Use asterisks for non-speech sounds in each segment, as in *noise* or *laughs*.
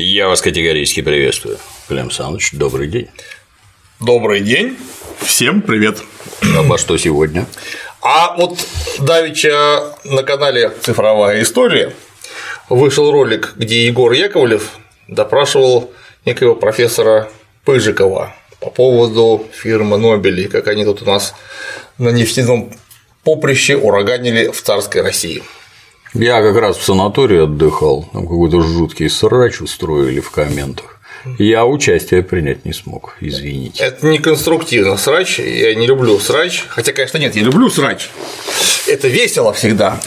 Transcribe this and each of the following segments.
Я вас категорически приветствую. Клим Саныч, добрый день. Добрый день. Всем привет. Обо что сегодня? А вот давеча на канале «Цифровая история» вышел ролик, где Егор Яковлев допрашивал некого профессора Пыжикова по поводу фирмы Нобели, как они тут у нас на нефтяном поприще ураганили в царской России. Я как раз в санатории отдыхал, там какой-то жуткий срач устроили в комментах. Я участие принять не смог, извините. Это не конструктивно срач, я не люблю срач, хотя, конечно, нет, я люблю срач. Это весело всегда.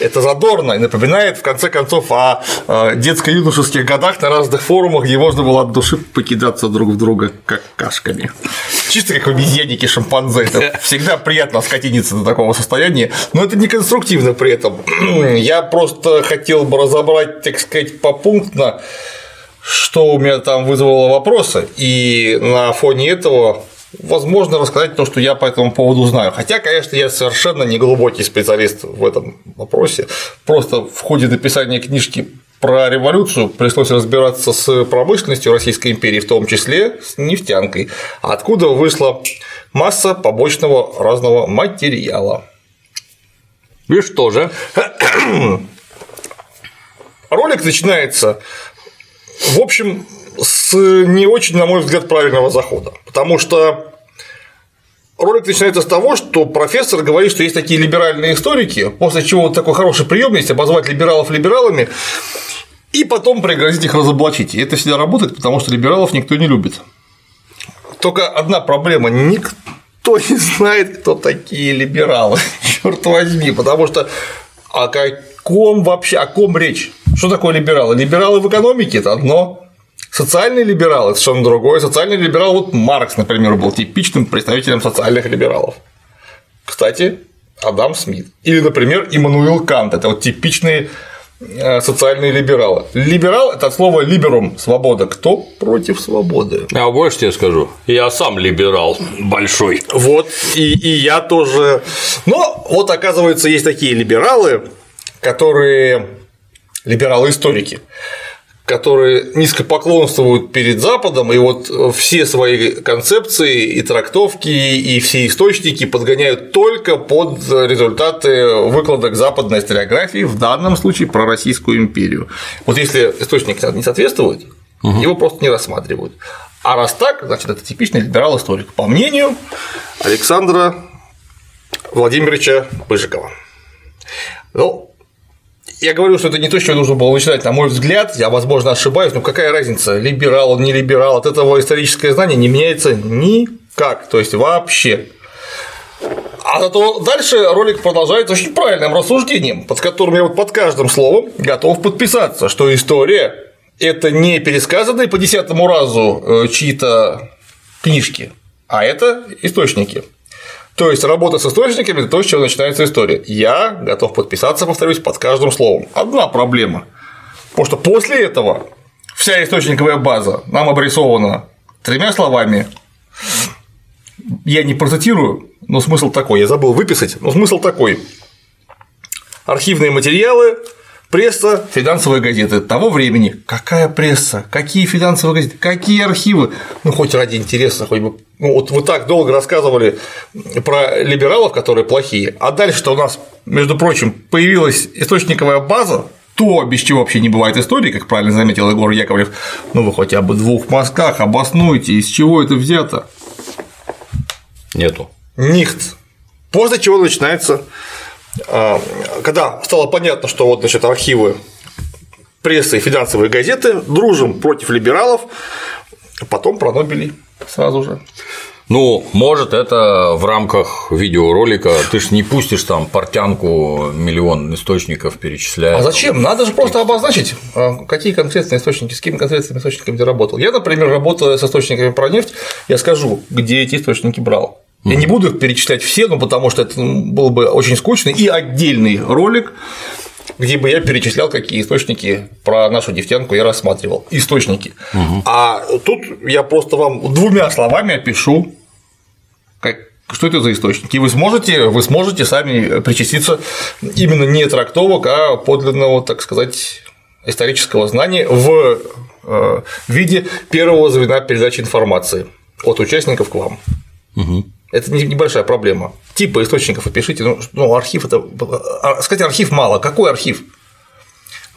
Это задорно и напоминает, в конце концов, о детско-юношеских годах на разных форумах, где можно было от души покидаться друг в друга как кашками. Чисто как в обезьяннике шимпанзе. Это *laughs* всегда приятно скотиниться до такого состояния, но это не конструктивно при этом. *clears throat* Я просто хотел бы разобрать, так сказать, попунктно, что у меня там вызвало вопросы, и на фоне этого возможно рассказать то, что я по этому поводу знаю. Хотя, конечно, я совершенно не глубокий специалист в этом вопросе. Просто в ходе написания книжки про революцию пришлось разбираться с промышленностью Российской империи, в том числе с нефтянкой, откуда вышла масса побочного разного материала. И что же? Ролик начинается в общем, с не очень, на мой взгляд, правильного захода. Потому что ролик начинается с того, что профессор говорит, что есть такие либеральные историки, после чего вот такой хороший прием есть обозвать либералов либералами, и потом пригрозить их разоблачить. И это всегда работает, потому что либералов никто не любит. Только одна проблема никто не знает, кто такие либералы, *laughs* черт возьми, потому что о каком вообще, о ком речь? Что такое либералы? Либералы в экономике – это одно, Социальные либералы – это совершенно другое. Социальный либерал, вот Маркс, например, был типичным представителем социальных либералов. Кстати, Адам Смит. Или, например, Иммануил Кант – это вот типичные э, социальные либералы. Либерал – это от слова «либерум» – свобода. Кто против свободы? А больше тебе скажу, я сам либерал большой. Вот, и, и я тоже. Но вот, оказывается, есть такие либералы, которые либералы-историки, которые низко поклонствуют перед Западом, и вот все свои концепции и трактовки, и все источники подгоняют только под результаты выкладок западной историографии, в данном случае про Российскую империю. Вот если источник не соответствует, угу. его просто не рассматривают. А раз так, значит, это типичный либерал-историк, по мнению Александра Владимировича Быжикова. Ну, я говорю, что это не то, что нужно было начинать, на мой взгляд, я, возможно, ошибаюсь, но какая разница, либерал он, не либерал, от этого историческое знание не меняется никак, то есть вообще. А зато дальше ролик продолжается очень правильным рассуждением, под которым я вот под каждым словом готов подписаться, что история – это не пересказанные по десятому разу э, чьи-то книжки, а это источники. То есть работа с источниками – это то, с чего начинается история. Я готов подписаться, повторюсь, под каждым словом. Одна проблема. Потому что после этого вся источниковая база нам обрисована тремя словами. Я не процитирую, но смысл такой, я забыл выписать, но смысл такой. Архивные материалы, Пресса, финансовые газеты того времени. Какая пресса? Какие финансовые газеты? Какие архивы? Ну, хоть ради интереса, хоть бы. Ну, вот вы так долго рассказывали про либералов, которые плохие, а дальше-то у нас, между прочим, появилась источниковая база, то, без чего вообще не бывает истории, как правильно заметил Егор Яковлев, ну вы хотя бы в двух мазках обоснуйте, из чего это взято. Нету. Нихт. После чего начинается когда стало понятно, что вот, значит, архивы прессы и финансовые газеты дружим против либералов, потом про Нобелей сразу же. Ну, может, это в рамках видеоролика. Ты ж не пустишь там портянку миллион источников перечисляя. А зачем? Надо же просто обозначить, а, какие конкретные источники, с какими конкретными источниками ты работал. Я, например, работаю с источниками про нефть, я скажу, где эти источники брал. Я не буду их перечислять все, ну потому что это был бы очень скучный и отдельный ролик, где бы я перечислял, какие источники про нашу нефтянку я рассматривал. Источники. Угу. А тут я просто вам двумя словами опишу, как, что это за источники. И вы сможете, вы сможете сами причаститься именно не трактовок, а подлинного, так сказать, исторического знания в э, виде первого звена передачи информации от участников к вам. Угу. Это небольшая проблема. Типа источников опишите. Ну, ну архив это. А, сказать, архив мало. Какой архив?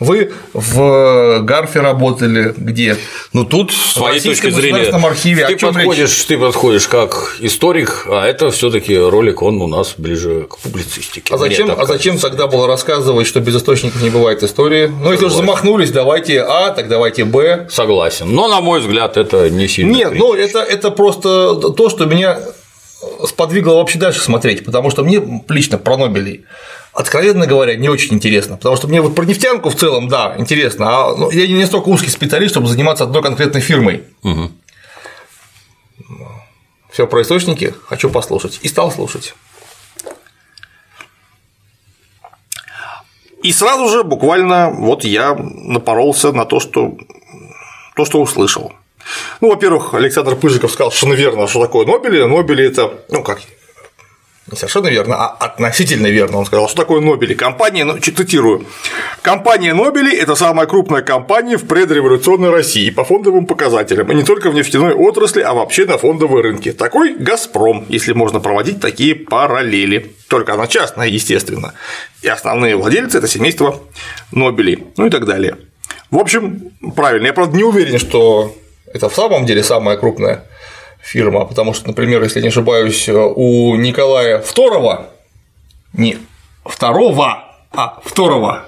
Вы в Гарфе работали где? Ну тут с своей точки зрения архиве. Ты подходишь, речь? ты подходишь как историк, а это все-таки ролик он у нас ближе к публицистике. А зачем, а зачем тогда было рассказывать, что без источников не бывает истории? Ну, Согласен. если уже замахнулись, давайте А, так давайте Б. Согласен. Но, на мой взгляд, это не сильно. Нет, ну это, это просто то, что меня сподвигло вообще дальше смотреть, потому что мне лично про Нобелей откровенно говоря, не очень интересно, потому что мне вот про нефтянку в целом, да, интересно, а ну, я не настолько узкий специалист, чтобы заниматься одной конкретной фирмой. Угу. Все про источники хочу послушать. И стал слушать. И сразу же буквально вот я напоролся на то, что то, что услышал. Ну, во-первых, Александр Пыжиков сказал, что, наверное, что такое Нобели. Нобели – это, ну, как не совершенно верно, а относительно верно. Он сказал, что такое Нобели. Компания, ну, цитирую, компания Нобели – это самая крупная компания в предреволюционной России по фондовым показателям, и не только в нефтяной отрасли, а вообще на фондовой рынке. Такой «Газпром», если можно проводить такие параллели. Только она частная, естественно. И основные владельцы – это семейство Нобели, ну и так далее. В общем, правильно. Я, правда, не уверен, что это в самом деле самая крупная фирма, потому что, например, если не ошибаюсь, у Николая Второго, не второго, а второго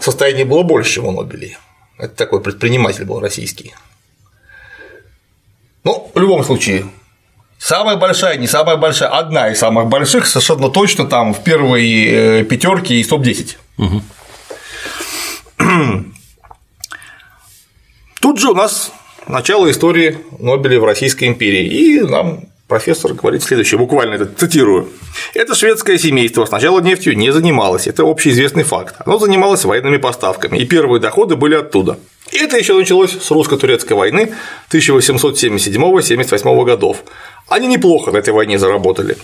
состояние было больше, чем у Нобелей. Это такой предприниматель был российский. Ну, в любом случае, самая большая, не самая большая, одна из самых больших, совершенно точно там в первой э, пятерке и топ-10. Угу. Тут же у нас начало истории Нобеля в Российской империи. И нам профессор говорит следующее, буквально это цитирую. Это шведское семейство сначала нефтью не занималось, это общеизвестный факт. Оно занималось военными поставками, и первые доходы были оттуда. И это еще началось с русско-турецкой войны 1877-78 годов. Они неплохо на этой войне заработали.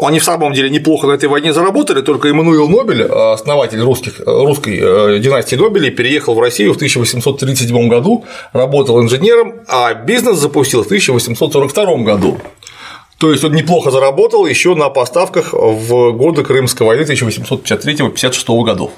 Они в самом деле неплохо на этой войне заработали, только Эммануил Нобель, основатель русских, русской э, династии Нобелей, переехал в Россию в 1837 году, работал инженером, а бизнес запустил в 1842 году. То есть он неплохо заработал еще на поставках в годы Крымской войны 1853-56 годов.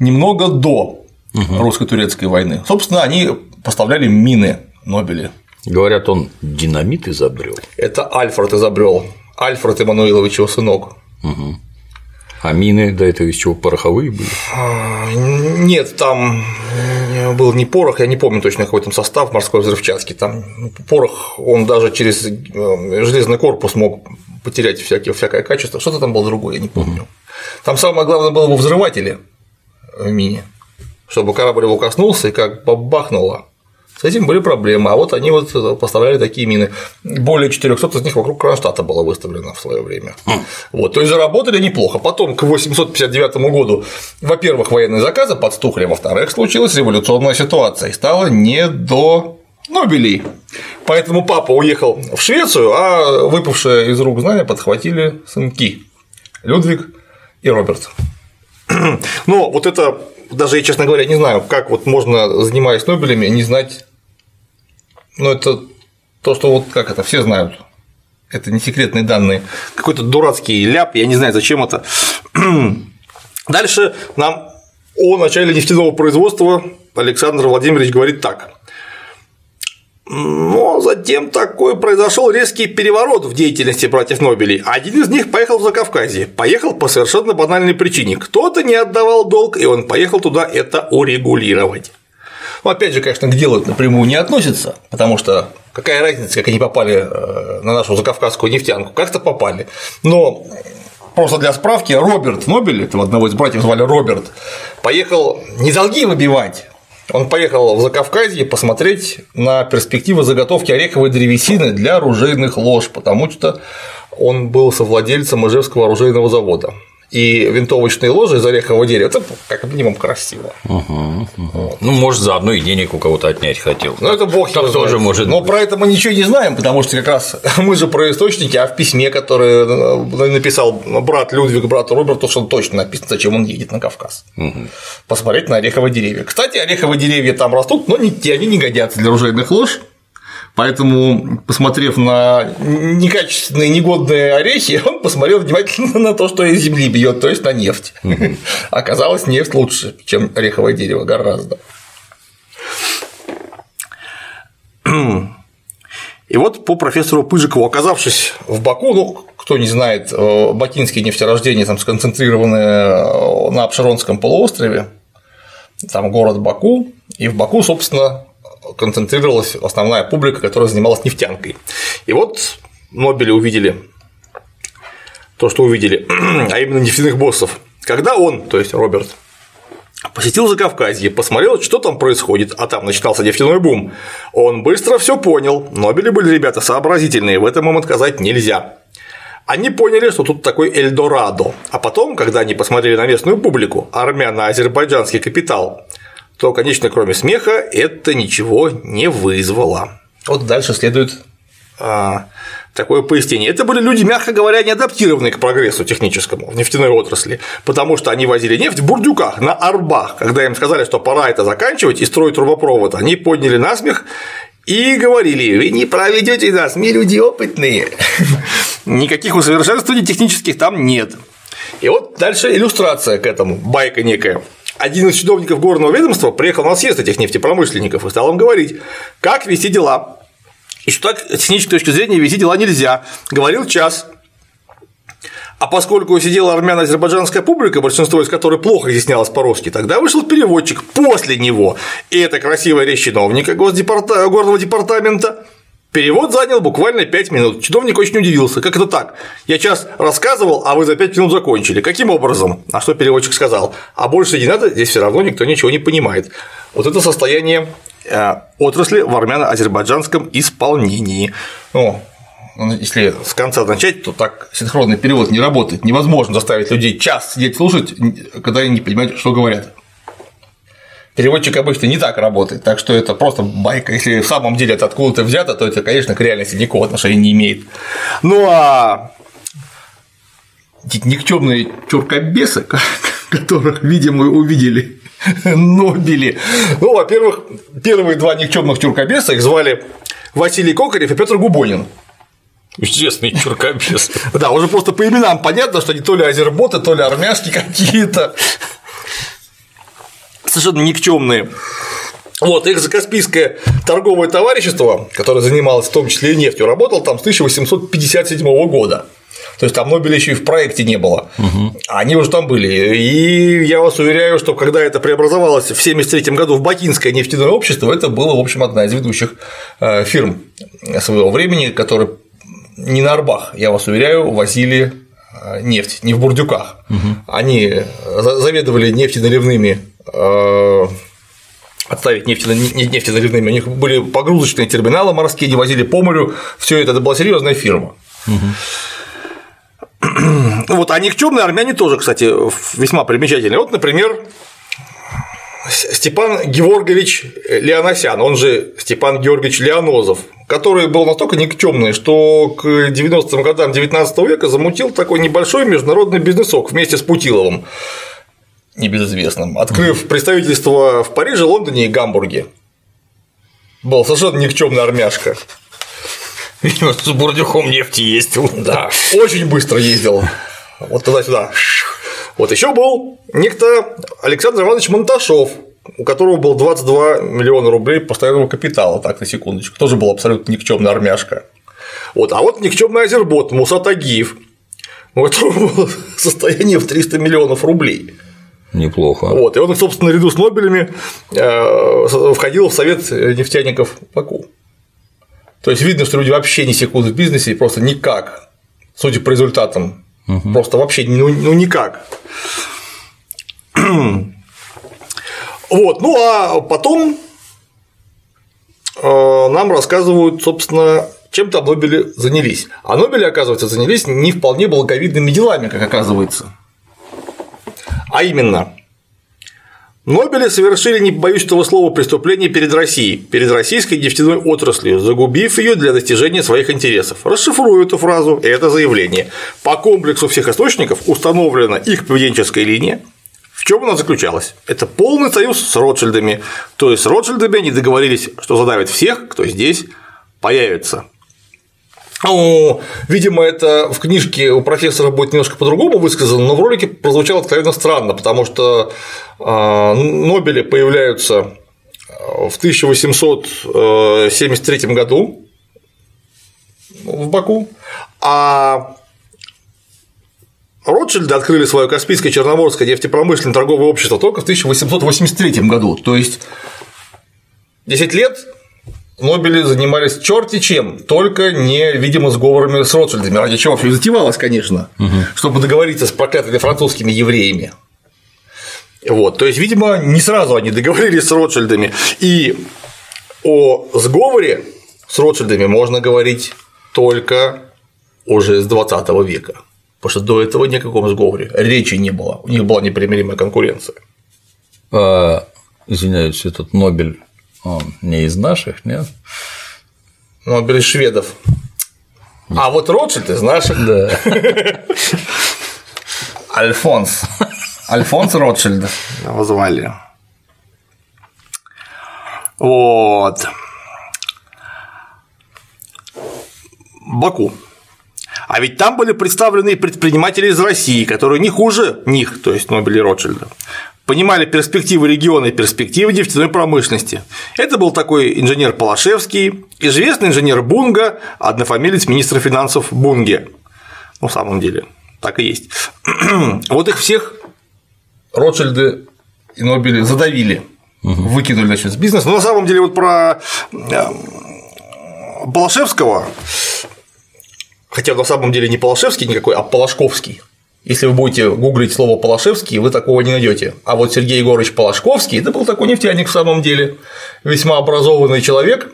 Немного до угу. русско-турецкой войны. Собственно, они поставляли мины Нобели. Говорят, он динамит изобрел. Это Альфред изобрел. Альфред Эммануилович его сынок. Угу. А мины до этого из чего пороховые были? А, нет, там был не порох, я не помню точно какой там состав морской взрывчатки. Там порох, он даже через э, железный корпус мог потерять всякие, всякое качество. Что-то там было другое, я не помню. Там самое главное было во взрывателе в мине, чтобы корабль его коснулся и как бабахнуло, с этим были проблемы, а вот они вот поставляли такие мины. Более 400 из них вокруг Кронштадта было выставлено в свое время. Хм. Вот, то есть заработали неплохо. Потом к 859 году, во-первых, военные заказы подстухли, во-вторых, случилась революционная ситуация и стало не до Нобелей. Поэтому папа уехал в Швецию, а выпавшие из рук знания подхватили сынки Людвиг и Роберт. Но вот это даже честно говоря, не знаю, как вот можно, занимаясь Нобелями, не знать ну, это то, что вот как это, все знают. Это не секретные данные. Какой-то дурацкий ляп, я не знаю, зачем это. Дальше нам о начале нефтяного производства Александр Владимирович говорит так. Но затем такой произошел резкий переворот в деятельности братьев Нобелей. Один из них поехал в Закавказье. Поехал по совершенно банальной причине. Кто-то не отдавал долг, и он поехал туда это урегулировать. Ну, опять же, конечно, к делу это напрямую не относится, потому что какая разница, как они попали э, на нашу закавказскую нефтянку, как-то попали. Но просто для справки, Роберт Нобель, этого одного из братьев звали Роберт, поехал не долги выбивать, он поехал в Закавказье посмотреть на перспективы заготовки ореховой древесины для оружейных лож, потому что он был совладельцем Ижевского оружейного завода. И винтовочные ложи из орехового дерева, это как минимум красиво. Угу, угу. Ну, может, заодно и денег у кого-то отнять хотел. Ну, это бог так тоже может Но про это мы ничего не знаем, потому что как раз *laughs* мы же про источники, а в письме, которое э, написал брат Людвиг брату Роберту, что точно написано, зачем он едет на Кавказ. Угу. Посмотреть на ореховые деревья. Кстати, ореховые деревья там растут, но не, они не годятся для ружейных лож. Поэтому, посмотрев на некачественные, негодные орехи, он посмотрел внимательно на то, что из земли бьет, то есть на нефть. Оказалось, нефть лучше, чем ореховое дерево, гораздо. И вот по профессору Пыжикову, оказавшись в Баку, ну, кто не знает, э, бакинские нефтерождения там сконцентрированы э, на Обширонском полуострове, там город Баку, и в Баку, собственно, концентрировалась основная публика, которая занималась нефтянкой. И вот Нобели увидели то, что увидели, *clears throat* а именно нефтяных боссов. Когда он, то есть Роберт, посетил Закавказье, посмотрел, что там происходит, а там начинался нефтяной бум, он быстро все понял. Нобели были ребята сообразительные, в этом им отказать нельзя. Они поняли, что тут такой Эльдорадо, а потом, когда они посмотрели на местную публику, армяно-азербайджанский капитал, то, конечно, кроме смеха, это ничего не вызвало. Вот дальше следует а, такое пояснение. Это были люди, мягко говоря, не адаптированные к прогрессу техническому в нефтяной отрасли, потому что они возили нефть в бурдюках на арбах. Когда им сказали, что пора это заканчивать и строить трубопровод, они подняли насмех и говорили, вы не проведете нас, мы люди опытные. *laughs* Никаких усовершенствований технических там нет. И вот дальше иллюстрация к этому, байка некая один из чиновников горного ведомства приехал на съезд этих нефтепромышленников и стал им говорить, как вести дела. И что так с технической точки зрения вести дела нельзя. Говорил час. А поскольку сидела армяно-азербайджанская публика, большинство из которой плохо изъяснялось по-русски, тогда вышел переводчик после него. И это красивая речь чиновника Госдепарта... горного департамента Перевод занял буквально 5 минут. Чиновник очень удивился. Как это так? Я час рассказывал, а вы за 5 минут закончили. Каким образом? А что переводчик сказал? А больше не надо, здесь все равно никто ничего не понимает. Вот это состояние э, отрасли в армяно-азербайджанском исполнении. Ну, если с конца начать, то так синхронный перевод не работает. Невозможно заставить людей час сидеть слушать, когда они не понимают, что говорят. Переводчик обычно не так работает, так что это просто байка. Если в самом деле это откуда-то взято, то это, конечно, к реальности никакого отношения не имеет. Ну а никчемные чуркобесы, которых, видимо, увидели Нобели. Ну, во-первых, первые два никчемных чуркобеса их звали Василий Кокарев и Петр Губонин. Известный чуркобес. Да, уже просто по именам понятно, что они то ли азерботы, то ли армяшки какие-то совершенно никчемные. Вот, их Закаспийское торговое товарищество, которое занималось в том числе и нефтью, работало там с 1857 года. То есть там Нобеля еще и в проекте не было. Угу. Они уже там были. И я вас уверяю, что когда это преобразовалось в 1973 году в Бакинское нефтяное общество, это было, в общем, одна из ведущих э, фирм своего времени, которые не на Арбах, я вас уверяю, возили э, нефть, не в бурдюках. Угу. Они заведовали нефтеналивными Э, отставить нефтеналивными, у них были погрузочные терминалы морские, они возили по морю, все это, это была серьезная фирма. Угу. Вот, а никчемные армяне тоже, кстати, весьма примечательные. Вот, например, Степан Георгиевич Леоносян, он же Степан Георгиевич Леонозов, который был настолько никчемный, что к 90-м годам 19 века замутил такой небольшой международный бизнесок вместе с Путиловым небезызвестным, открыв представительство в Париже, Лондоне и Гамбурге. Был совершенно никчемный армяшка. Видимо, с бурдюком нефти ездил. Да, очень быстро ездил. Вот туда-сюда. Вот еще был некто Александр Иванович Монташов, у которого было 22 миллиона рублей постоянного капитала, так, на секундочку, тоже был абсолютно никчемный армяшка. Вот, а вот никчемный азербот Муса Тагиев, у которого было состояние в 300 миллионов рублей. Неплохо. Вот, и он, собственно, наряду с Нобелями э, входил в совет нефтяников Баку. То есть видно, что люди вообще не секут в бизнесе, просто никак, судя по результатам, угу. просто вообще ну, ну никак. Вот, ну а потом э, нам рассказывают, собственно, чем там Нобели занялись. А Нобели, оказывается, занялись не вполне благовидными делами, как оказывается. А именно, Нобели совершили, не боюсь этого слова, преступление перед Россией, перед российской нефтяной отраслью, загубив ее для достижения своих интересов. Расшифрую эту фразу и это заявление. По комплексу всех источников установлена их поведенческая линия, в чем она заключалась? Это полный союз с Ротшильдами. То есть с Ротшильдами они договорились, что задавят всех, кто здесь появится. Ну, видимо, это в книжке у профессора будет немножко по-другому высказано, но в ролике прозвучало откровенно странно, потому что а, Нобели появляются в 1873 году в Баку, а Ротшильды открыли свое Каспийское Черноморское нефтепромышленное торговое общество только в 1883 году, то есть 10 лет Нобели занимались черти чем, только не, видимо, сговорами с Ротшильдами, ради чего все затевалось, конечно, угу. чтобы договориться с проклятыми французскими евреями. Вот, то есть, видимо, не сразу они договорились с Ротшильдами, и о сговоре с Ротшильдами можно говорить только уже с 20 века, потому что до этого ни о каком сговоре речи не было, у них была непримиримая конкуренция. А, извиняюсь, этот Нобель он не из наших, нет? Ну, он из шведов. А вот Ротшильд из наших. Да. *laughs* Альфонс. Альфонс Ротшильд его звали. Вот. Баку. А ведь там были представлены предприниматели из России, которые не хуже них, то есть Нобеля и Ротшильда понимали перспективы региона и перспективы нефтяной промышленности. Это был такой инженер Полошевский, известный инженер Бунга, однофамилец министра финансов Бунге. Ну, в самом деле, так и есть. *clears throat* вот их всех Ротшильды и Нобели задавили, выкинули значит, с бизнеса. Но на самом деле вот про э, Полошевского, хотя на самом деле не Полошевский никакой, а Полошковский – если вы будете гуглить слово Полошевский, вы такого не найдете. А вот Сергей Егорович Полошковский это был такой нефтяник в самом деле, весьма образованный человек.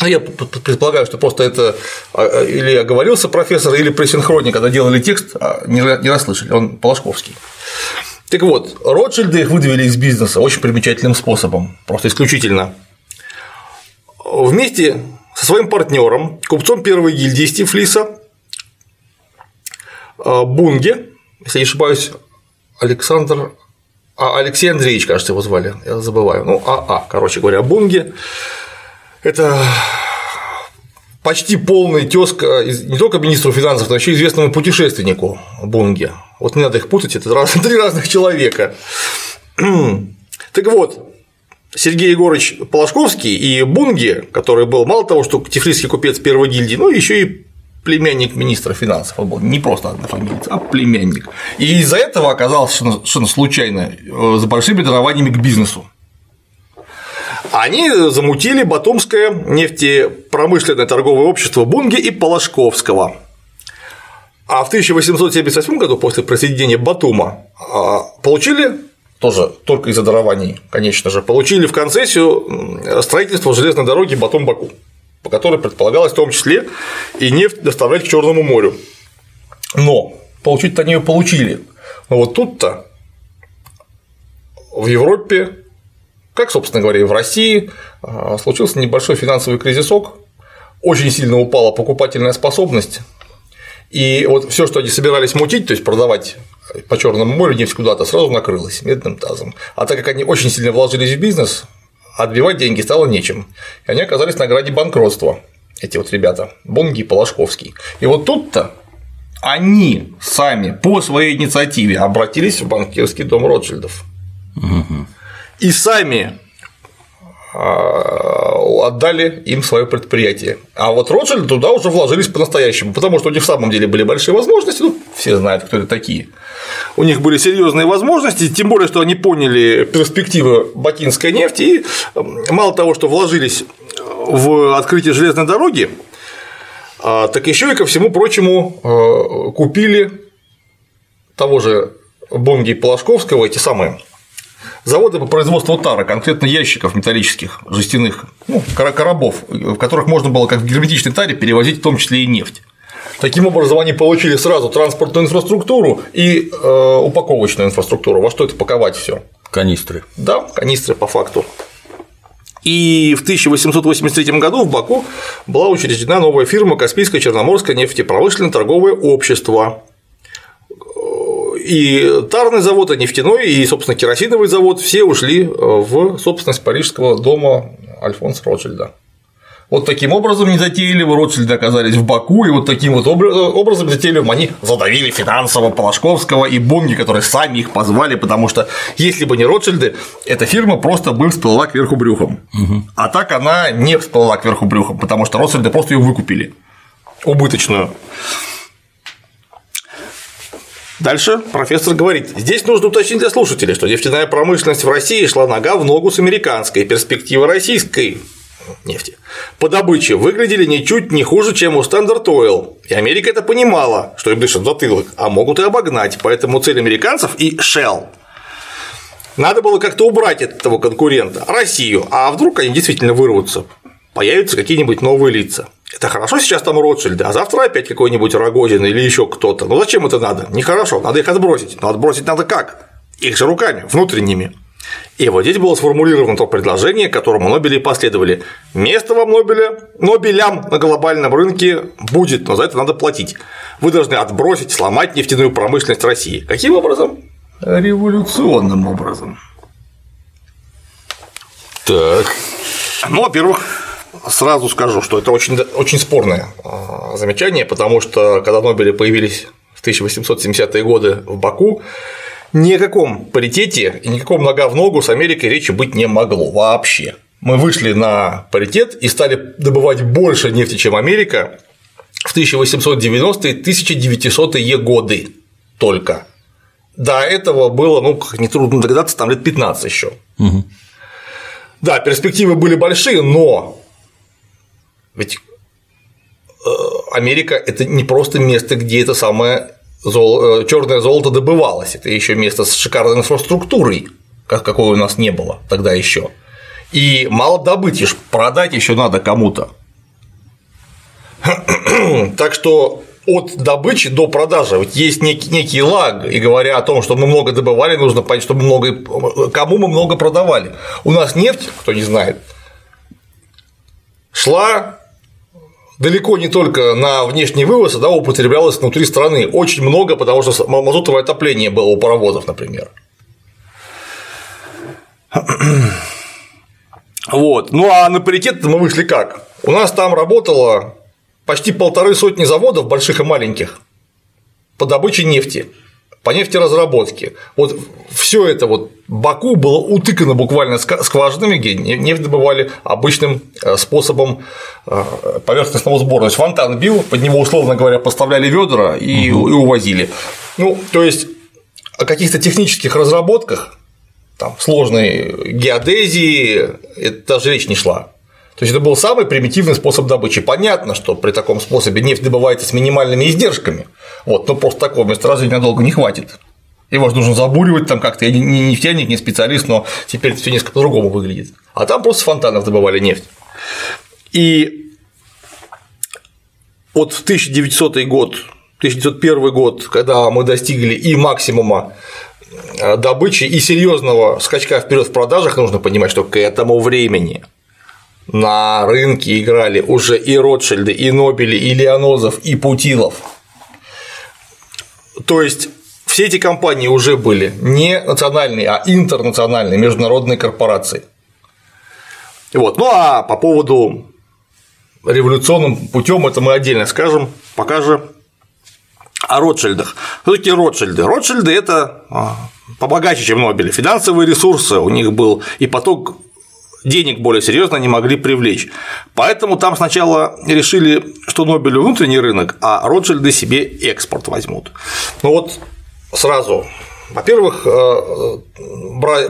Ну, я предполагаю, что просто это а, а, или оговорился профессор, или при когда делали текст, а, не расслышали, он Полошковский. Так вот, Ротшильды их выдавили из бизнеса очень примечательным способом, просто исключительно. Вместе со своим партнером, купцом первой гильдии Стив а, Бунге, если не ошибаюсь, Александр а, Алексей Андреевич, кажется, его звали, я забываю. Ну, АА, короче говоря, Бунге. Это почти полный тезка не только министру финансов, но еще известному путешественнику Бунге. Вот не надо их путать, это раз, *laughs* три разных человека. *clears throat* так вот, Сергей Егорович Полошковский и Бунге, который был мало того, что тифлисский купец первой гильдии, но еще и племянник министра финансов, он был не просто однофамилец, а племянник. И из-за этого оказался совершенно случайно э, с большими дарованиями к бизнесу. Они замутили Батумское нефтепромышленное торговое общество Бунги и Полошковского. А в 1878 году, после присоединения Батума, а, получили тоже только из-за дарований, конечно же, получили в концессию строительство железной дороги Батум-Баку по которой предполагалось в том числе и нефть доставлять к Черному морю. Но получить-то они ее получили. Но вот тут-то в Европе, как, собственно говоря, и в России, а, случился небольшой финансовый кризисок, очень сильно упала покупательная способность, и вот все, что они собирались мутить, то есть продавать по Черному морю нефть куда-то, сразу накрылось медным тазом. А так как они очень сильно вложились в бизнес, отбивать деньги стало нечем. И они оказались на граде банкротства, эти вот ребята, Бонги и Полошковский. И вот тут-то они сами по своей инициативе обратились в банкирский дом Ротшильдов. Угу. И сами отдали им свое предприятие. А вот Ротшильды туда уже вложились по-настоящему, потому что у них в самом деле были большие возможности, ну, все знают, кто это такие. У них были серьезные возможности, тем более, что они поняли перспективы бакинской нефти, и мало того, что вложились в открытие железной дороги, а, так еще и ко всему прочему а, купили того же Бонги Полошковского, эти самые заводы по производству тара, конкретно ящиков металлических, жестяных, ну, коробов, в которых можно было, как в герметичной таре, перевозить в том числе и нефть. Таким образом, они получили сразу транспортную инфраструктуру и э, упаковочную инфраструктуру. Во что это паковать все? Канистры. Да, канистры по факту. И в 1883 году в Баку была учреждена новая фирма Каспийское Черноморское нефтепромышленное торговое общество. И тарный завод, и нефтяной, и, собственно, керосиновый завод все ушли в собственность парижского дома Альфонса Ротшильда. Вот таким образом незатейливо Ротшильды оказались в Баку, и вот таким вот образом незатейливым они задавили финансово Полошковского и Бонги, которые сами их позвали, потому что если бы не Ротшильды, эта фирма просто бы всплыла кверху брюхом. Угу. А так она не всплыла кверху брюхом, потому что Ротшильды просто ее выкупили. Убыточную. Дальше профессор говорит, здесь нужно уточнить для слушателей, что нефтяная промышленность в России шла нога в ногу с американской, перспектива российской нефти по добыче выглядели ничуть не хуже, чем у Standard Oil. И Америка это понимала, что им дышат затылок, а могут и обогнать. Поэтому цель американцев и Shell надо было как-то убрать этого конкурента, Россию, а вдруг они действительно вырвутся, появятся какие-нибудь новые лица. Это хорошо сейчас там Ротшильды, а завтра опять какой-нибудь Рогозин или еще кто-то. Ну зачем это надо? Нехорошо, надо их отбросить. Но отбросить надо как? Их же руками, внутренними. И вот здесь было сформулировано то предложение, которому Нобели последовали. Место вам Нобеля, Нобелям на глобальном рынке будет, но за это надо платить. Вы должны отбросить, сломать нефтяную промышленность России. Каким образом? Революционным образом. Так. Ну, во-первых, сразу скажу, что это очень, очень спорное а, замечание, потому что когда Нобели появились в 1870-е годы в Баку, ни о каком паритете и никаком нога в ногу с Америкой речи быть не могло вообще. Мы вышли на паритет и стали добывать больше нефти, чем Америка в 1890-е 1900-е годы только. До этого было, ну, как нетрудно догадаться, там лет 15 еще. Угу. Да, перспективы были большие, но ведь э, Америка это не просто место, где это самое зол... Э, черное золото добывалось. Это еще место с шикарной инфраструктурой, как какой у нас не было тогда еще. И мало добыть, ишь, продать еще надо кому-то. *clears throat* так что от добычи до продажи вот есть некий, некий лаг, и говоря о том, что мы много добывали, нужно понять, что мы много, кому мы много продавали. У нас нефть, кто не знает, шла далеко не только на внешний вывоз, да, употреблялось внутри страны. Очень много, потому что мазутовое отопление было у паровозов, например. *clears throat* Вот. Ну а на паритет мы вышли как? У нас там работало почти полторы сотни заводов, больших и маленьких, по добыче нефти по нефтеразработке. Вот все это вот Баку было утыкано буквально скважинами, где нефть добывали обычным э, способом э, поверхностного сбора. То есть фонтан бил, под него, условно говоря, поставляли ведра и, угу. и увозили. Ну, то есть о каких-то технических разработках, там, сложной геодезии, это даже речь не шла. То есть это был самый примитивный способ добычи. Понятно, что при таком способе нефть добывается с минимальными издержками, вот, но просто такого месторождения надолго не хватит. Его же нужно забуривать там как-то. Я не нефтяник, не специалист, но теперь все несколько по-другому выглядит. А там просто фонтанов добывали нефть. И вот в 1900 год, 1901 год, когда мы достигли и максимума э, добычи, и серьезного скачка вперед в продажах, нужно понимать, что к этому времени на рынке играли уже и Ротшильды, и Нобели, и Леонозов, и Путилов. То есть все эти компании уже были не национальные, а интернациональные международные корпорации. Вот. Ну а по поводу революционным путем это мы отдельно скажем, пока же о Ротшильдах. Кто такие Ротшильды? Ротшильды – это а, побогаче, чем Нобели. Финансовые ресурсы у них был и поток денег более серьезно не могли привлечь. Поэтому там сначала решили, что Нобелю внутренний рынок, а Ротшильды себе экспорт возьмут. Ну вот сразу во-первых, э,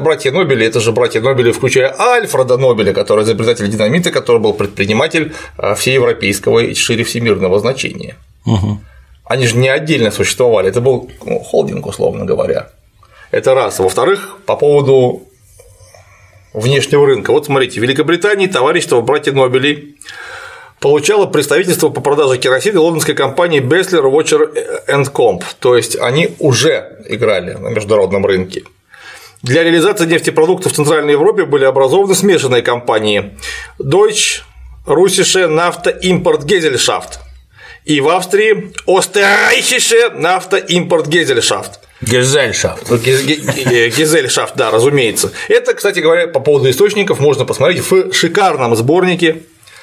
братья Нобели – это же братья Нобели, включая Альфреда Нобеля, который изобретатель динамита, который был предприниматель э, всеевропейского и шире всемирного значения. Угу. Они же не отдельно существовали, это был холдинг, условно говоря. Это раз. Во-вторых, по поводу внешнего рынка. Вот смотрите, в Великобритании товарищество братья Нобелей получала представительство по продаже керосина лондонской компании Bessler Watcher Comp, то есть они уже играли на международном рынке. Для реализации нефтепродуктов в Центральной Европе были образованы смешанные компании Deutsche Russische Nafta Import Gesellschaft и в Австрии Österreichische Nafta Import Gesellschaft. Гезельшафт. Гезельшафт, да, разумеется. Это, кстати говоря, по поводу источников можно посмотреть в шикарном сборнике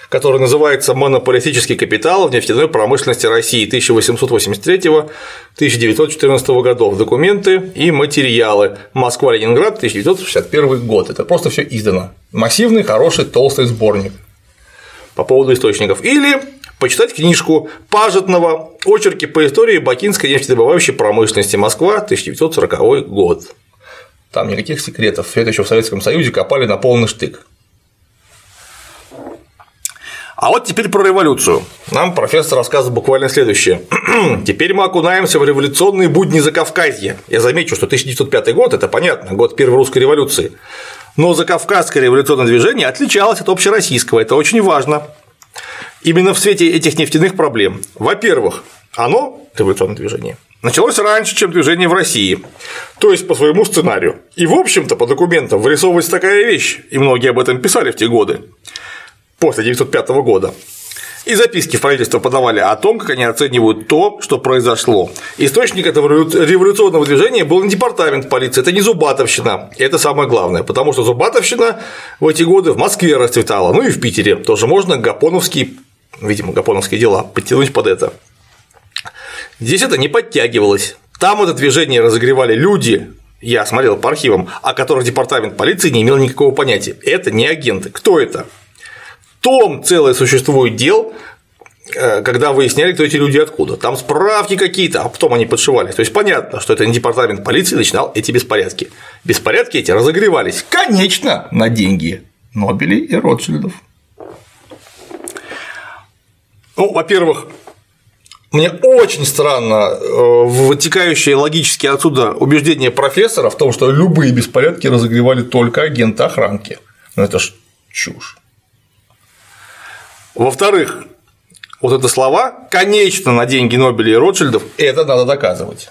который называется «Монополистический капитал в нефтяной промышленности России 1883-1914 годов. Документы и материалы. Москва-Ленинград, 1961 год». Это просто все издано. Массивный, хороший, толстый сборник по поводу источников. Или почитать книжку Пажетного «Очерки по истории бакинской нефтедобывающей промышленности. Москва, 1940 год». Там никаких секретов, все это еще в Советском Союзе копали на полный штык. А вот теперь про революцию. Нам профессор рассказывает буквально следующее. *clears throat* теперь мы окунаемся в революционные будни Закавказья. Я замечу, что 1905 год – это понятно, год первой русской революции. Но Закавказское революционное движение отличалось от общероссийского, это очень важно. Именно в свете этих нефтяных проблем. Во-первых, оно, революционное движение, началось раньше, чем движение в России, то есть по своему сценарию. И, в общем-то, по документам вырисовывается такая вещь, и многие об этом писали в те годы после 1905 года. И записки в правительство подавали о том, как они оценивают то, что произошло. Источник этого революционного движения был не департамент полиции, это не Зубатовщина. И это самое главное, потому что Зубатовщина в эти годы в Москве расцветала, ну и в Питере тоже можно гапоновские, видимо, гапоновские дела подтянуть под это. Здесь это не подтягивалось. Там это движение разогревали люди, я смотрел по архивам, о которых департамент полиции не имел никакого понятия. Это не агенты. Кто это? том целое существует дел, э, когда выясняли, кто эти люди откуда. Там справки какие-то, а потом они подшивались. То есть понятно, что это не департамент полиции начинал эти беспорядки. Беспорядки эти разогревались, конечно, на деньги Нобелей и Ротшильдов. Ну, во-первых, мне очень странно э, вытекающее логически отсюда убеждение профессора в том, что любые беспорядки разогревали только агенты охранки. Ну это ж чушь. Во-вторых, вот это слова, конечно, на деньги Нобеля и Ротшильдов, это надо доказывать.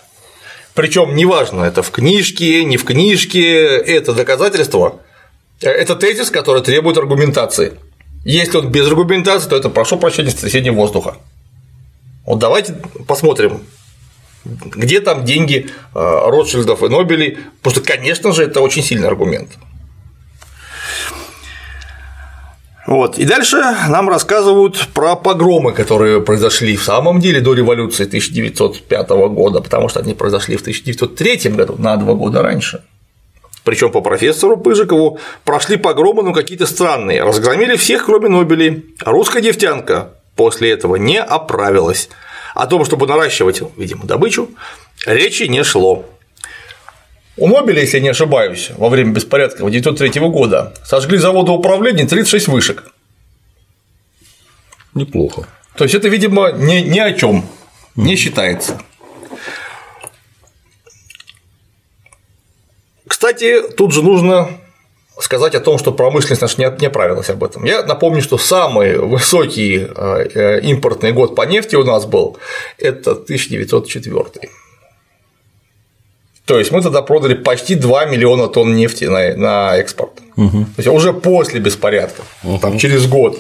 Причем неважно, это в книжке, не в книжке, это доказательство, это тезис, который требует аргументации. Если он без аргументации, то это, прошу прощения, соседнего воздуха. Вот давайте посмотрим, где там деньги э, Ротшильдов и Нобелей, потому что, конечно же, это очень сильный аргумент. Вот. И дальше нам рассказывают про погромы, которые произошли в самом деле до революции 1905 года, потому что они произошли в 1903 году, на два года раньше. Причем по профессору Пыжикову прошли погромы, но какие-то странные, разгромили всех, кроме Нобелей. русская нефтянка после этого не оправилась. О том, чтобы наращивать, видимо, добычу, речи не шло. У Нобеля, если я не ошибаюсь, во время беспорядка 1903 года сожгли заводы управления 36 вышек. Неплохо. То есть это, видимо, ни, ни о чем не считается. Кстати, тут же нужно сказать о том, что промышленность наша не, оправилась об этом. Я напомню, что самый высокий э, э, импортный год по нефти у нас был – это 1904. То есть мы тогда продали почти 2 миллиона тонн нефти на, на экспорт. Угу. То есть уже после беспорядков, угу. там через год.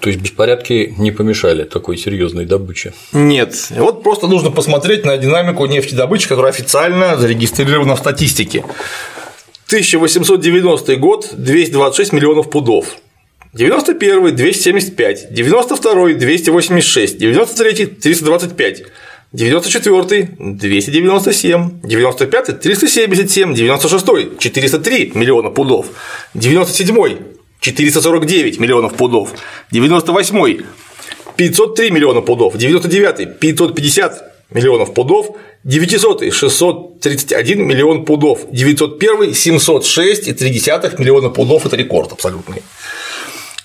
То есть беспорядки не помешали такой серьезной добыче? Нет. Вот просто нужно посмотреть на динамику нефтедобычи, которая официально зарегистрирована в статистике. 1890 год 226 миллионов пудов. 91 275, 92 286, 93 325, 94 297, 95 377, 96 403 миллиона пудов, 97 449 миллионов пудов, 98 503 миллиона пудов, 99 550 миллионов пудов, 900 631 миллион пудов, 901 706,3 миллиона пудов – это рекорд абсолютный.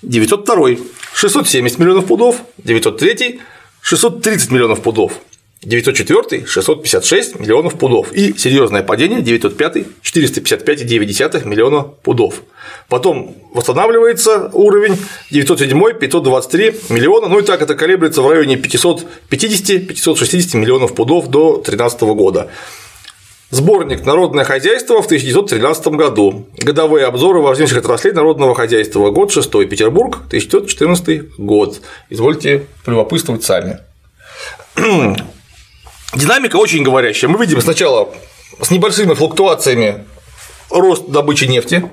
902 670 миллионов пудов, 903 630 миллионов пудов, 904 – 656 миллионов пудов и серьезное падение 905 – 455,9 миллиона пудов. Потом восстанавливается уровень 907 – 523 миллиона, ну и так это колеблется в районе 550-560 миллионов пудов до 2013 года. Сборник «Народное хозяйство» в 1913 году. Годовые обзоры важнейших отраслей народного хозяйства. Год 6. Петербург, 1914 год. Извольте полюбопытствовать сами. Динамика очень говорящая. Мы видим сначала с небольшими флуктуациями рост добычи нефти.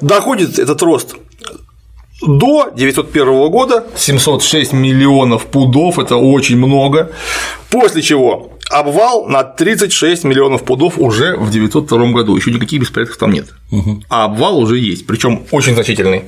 Доходит этот рост до 901 года 706 миллионов пудов, это очень много, после чего обвал на 36 миллионов пудов уже в 902 году, еще никаких беспорядков там нет, угу. а обвал уже есть, причем очень значительный.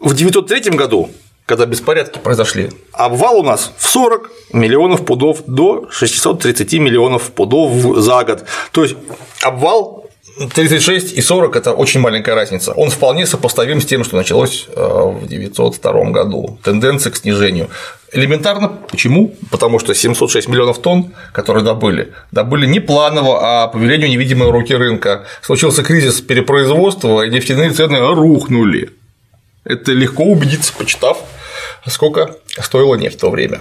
В 903 году когда беспорядки произошли, обвал у нас в 40 миллионов пудов до 630 миллионов пудов за год. То есть обвал 36 и 40 – это очень маленькая разница. Он вполне сопоставим с тем, что началось э, в 902 году. Тенденция к снижению. Элементарно. Почему? Потому что 706 миллионов тонн, которые добыли, добыли не планово, а по велению невидимой руки рынка. Случился кризис перепроизводства, и нефтяные цены рухнули. Это легко убедиться, почитав сколько стоила нефть в то время.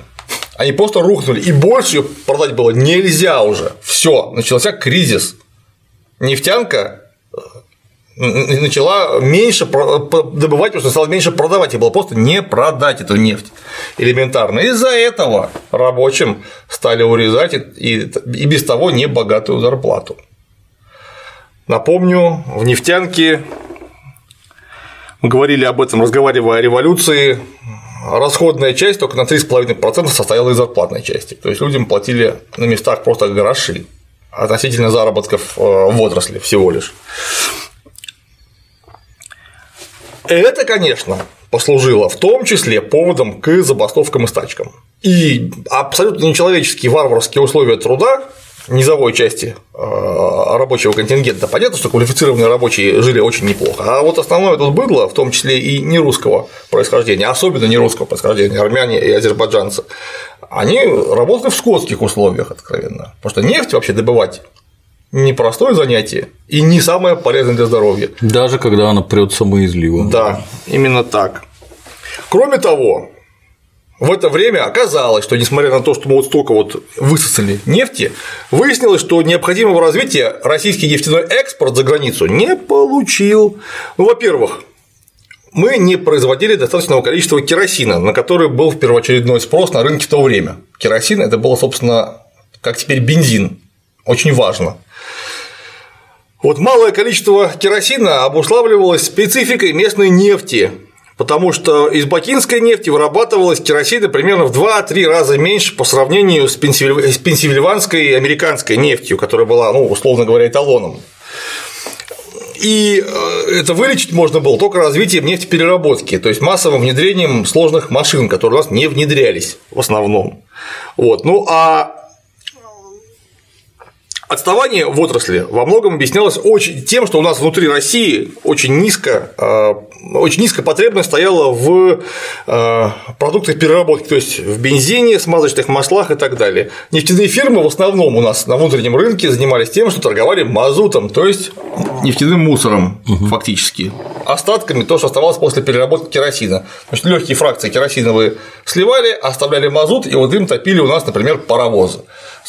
Они просто рухнули, и больше ее продать было нельзя уже. Все, начался кризис. Нефтянка э, начала меньше добывать, потому что стала меньше продавать, и было просто не продать эту нефть элементарно. Из-за этого рабочим стали урезать и, и без того небогатую зарплату. Напомню, в нефтянке мы говорили об этом, разговаривая о революции, расходная часть только на 3,5% состояла из зарплатной части. То есть людям платили на местах просто гроши относительно заработков э, в отрасли всего лишь. Это, конечно, послужило в том числе поводом к забастовкам и стачкам. И абсолютно нечеловеческие варварские условия труда низовой части э, рабочего контингента. Понятно, что квалифицированные рабочие жили очень неплохо. А вот основное тут быдло, в том числе и не русского происхождения, особенно не русского происхождения, армяне и азербайджанцы, они работали в скотских условиях, откровенно. Потому что нефть вообще добывать непростое занятие и не самое полезное для здоровья. Даже когда она прет самоизливом. Да, именно так. Кроме того, в это время оказалось, что несмотря на то, что мы вот столько вот высосали нефти, выяснилось, что необходимого развития российский нефтяной экспорт за границу не получил. Ну, во-первых, мы не производили достаточного количества керосина, на который был первоочередной спрос на рынке в то время. Керосин – это было, собственно, как теперь бензин, очень важно. Вот малое количество керосина обуславливалось спецификой местной нефти, потому что из бакинской нефти вырабатывалось керосина примерно в 2-3 раза меньше по сравнению с пенсильванской и американской нефтью, которая была, ну, условно говоря, эталоном. И э, это вылечить можно было только развитием нефтепереработки, то есть массовым внедрением сложных машин, которые у нас не внедрялись в основном. Вот. Ну а Отставание в отрасли во многом объяснялось очень тем, что у нас внутри России очень низко, э, очень низкая потребность стояла в э, продуктах переработки, то есть в бензине, смазочных маслах и так далее. Нефтяные фирмы в основном у нас на внутреннем рынке занимались тем, что торговали мазутом, то есть нефтяным мусором угу. фактически, остатками то, что оставалось после переработки керосина. Есть легкие фракции керосиновые сливали, оставляли мазут, и вот им топили у нас, например, паровозы.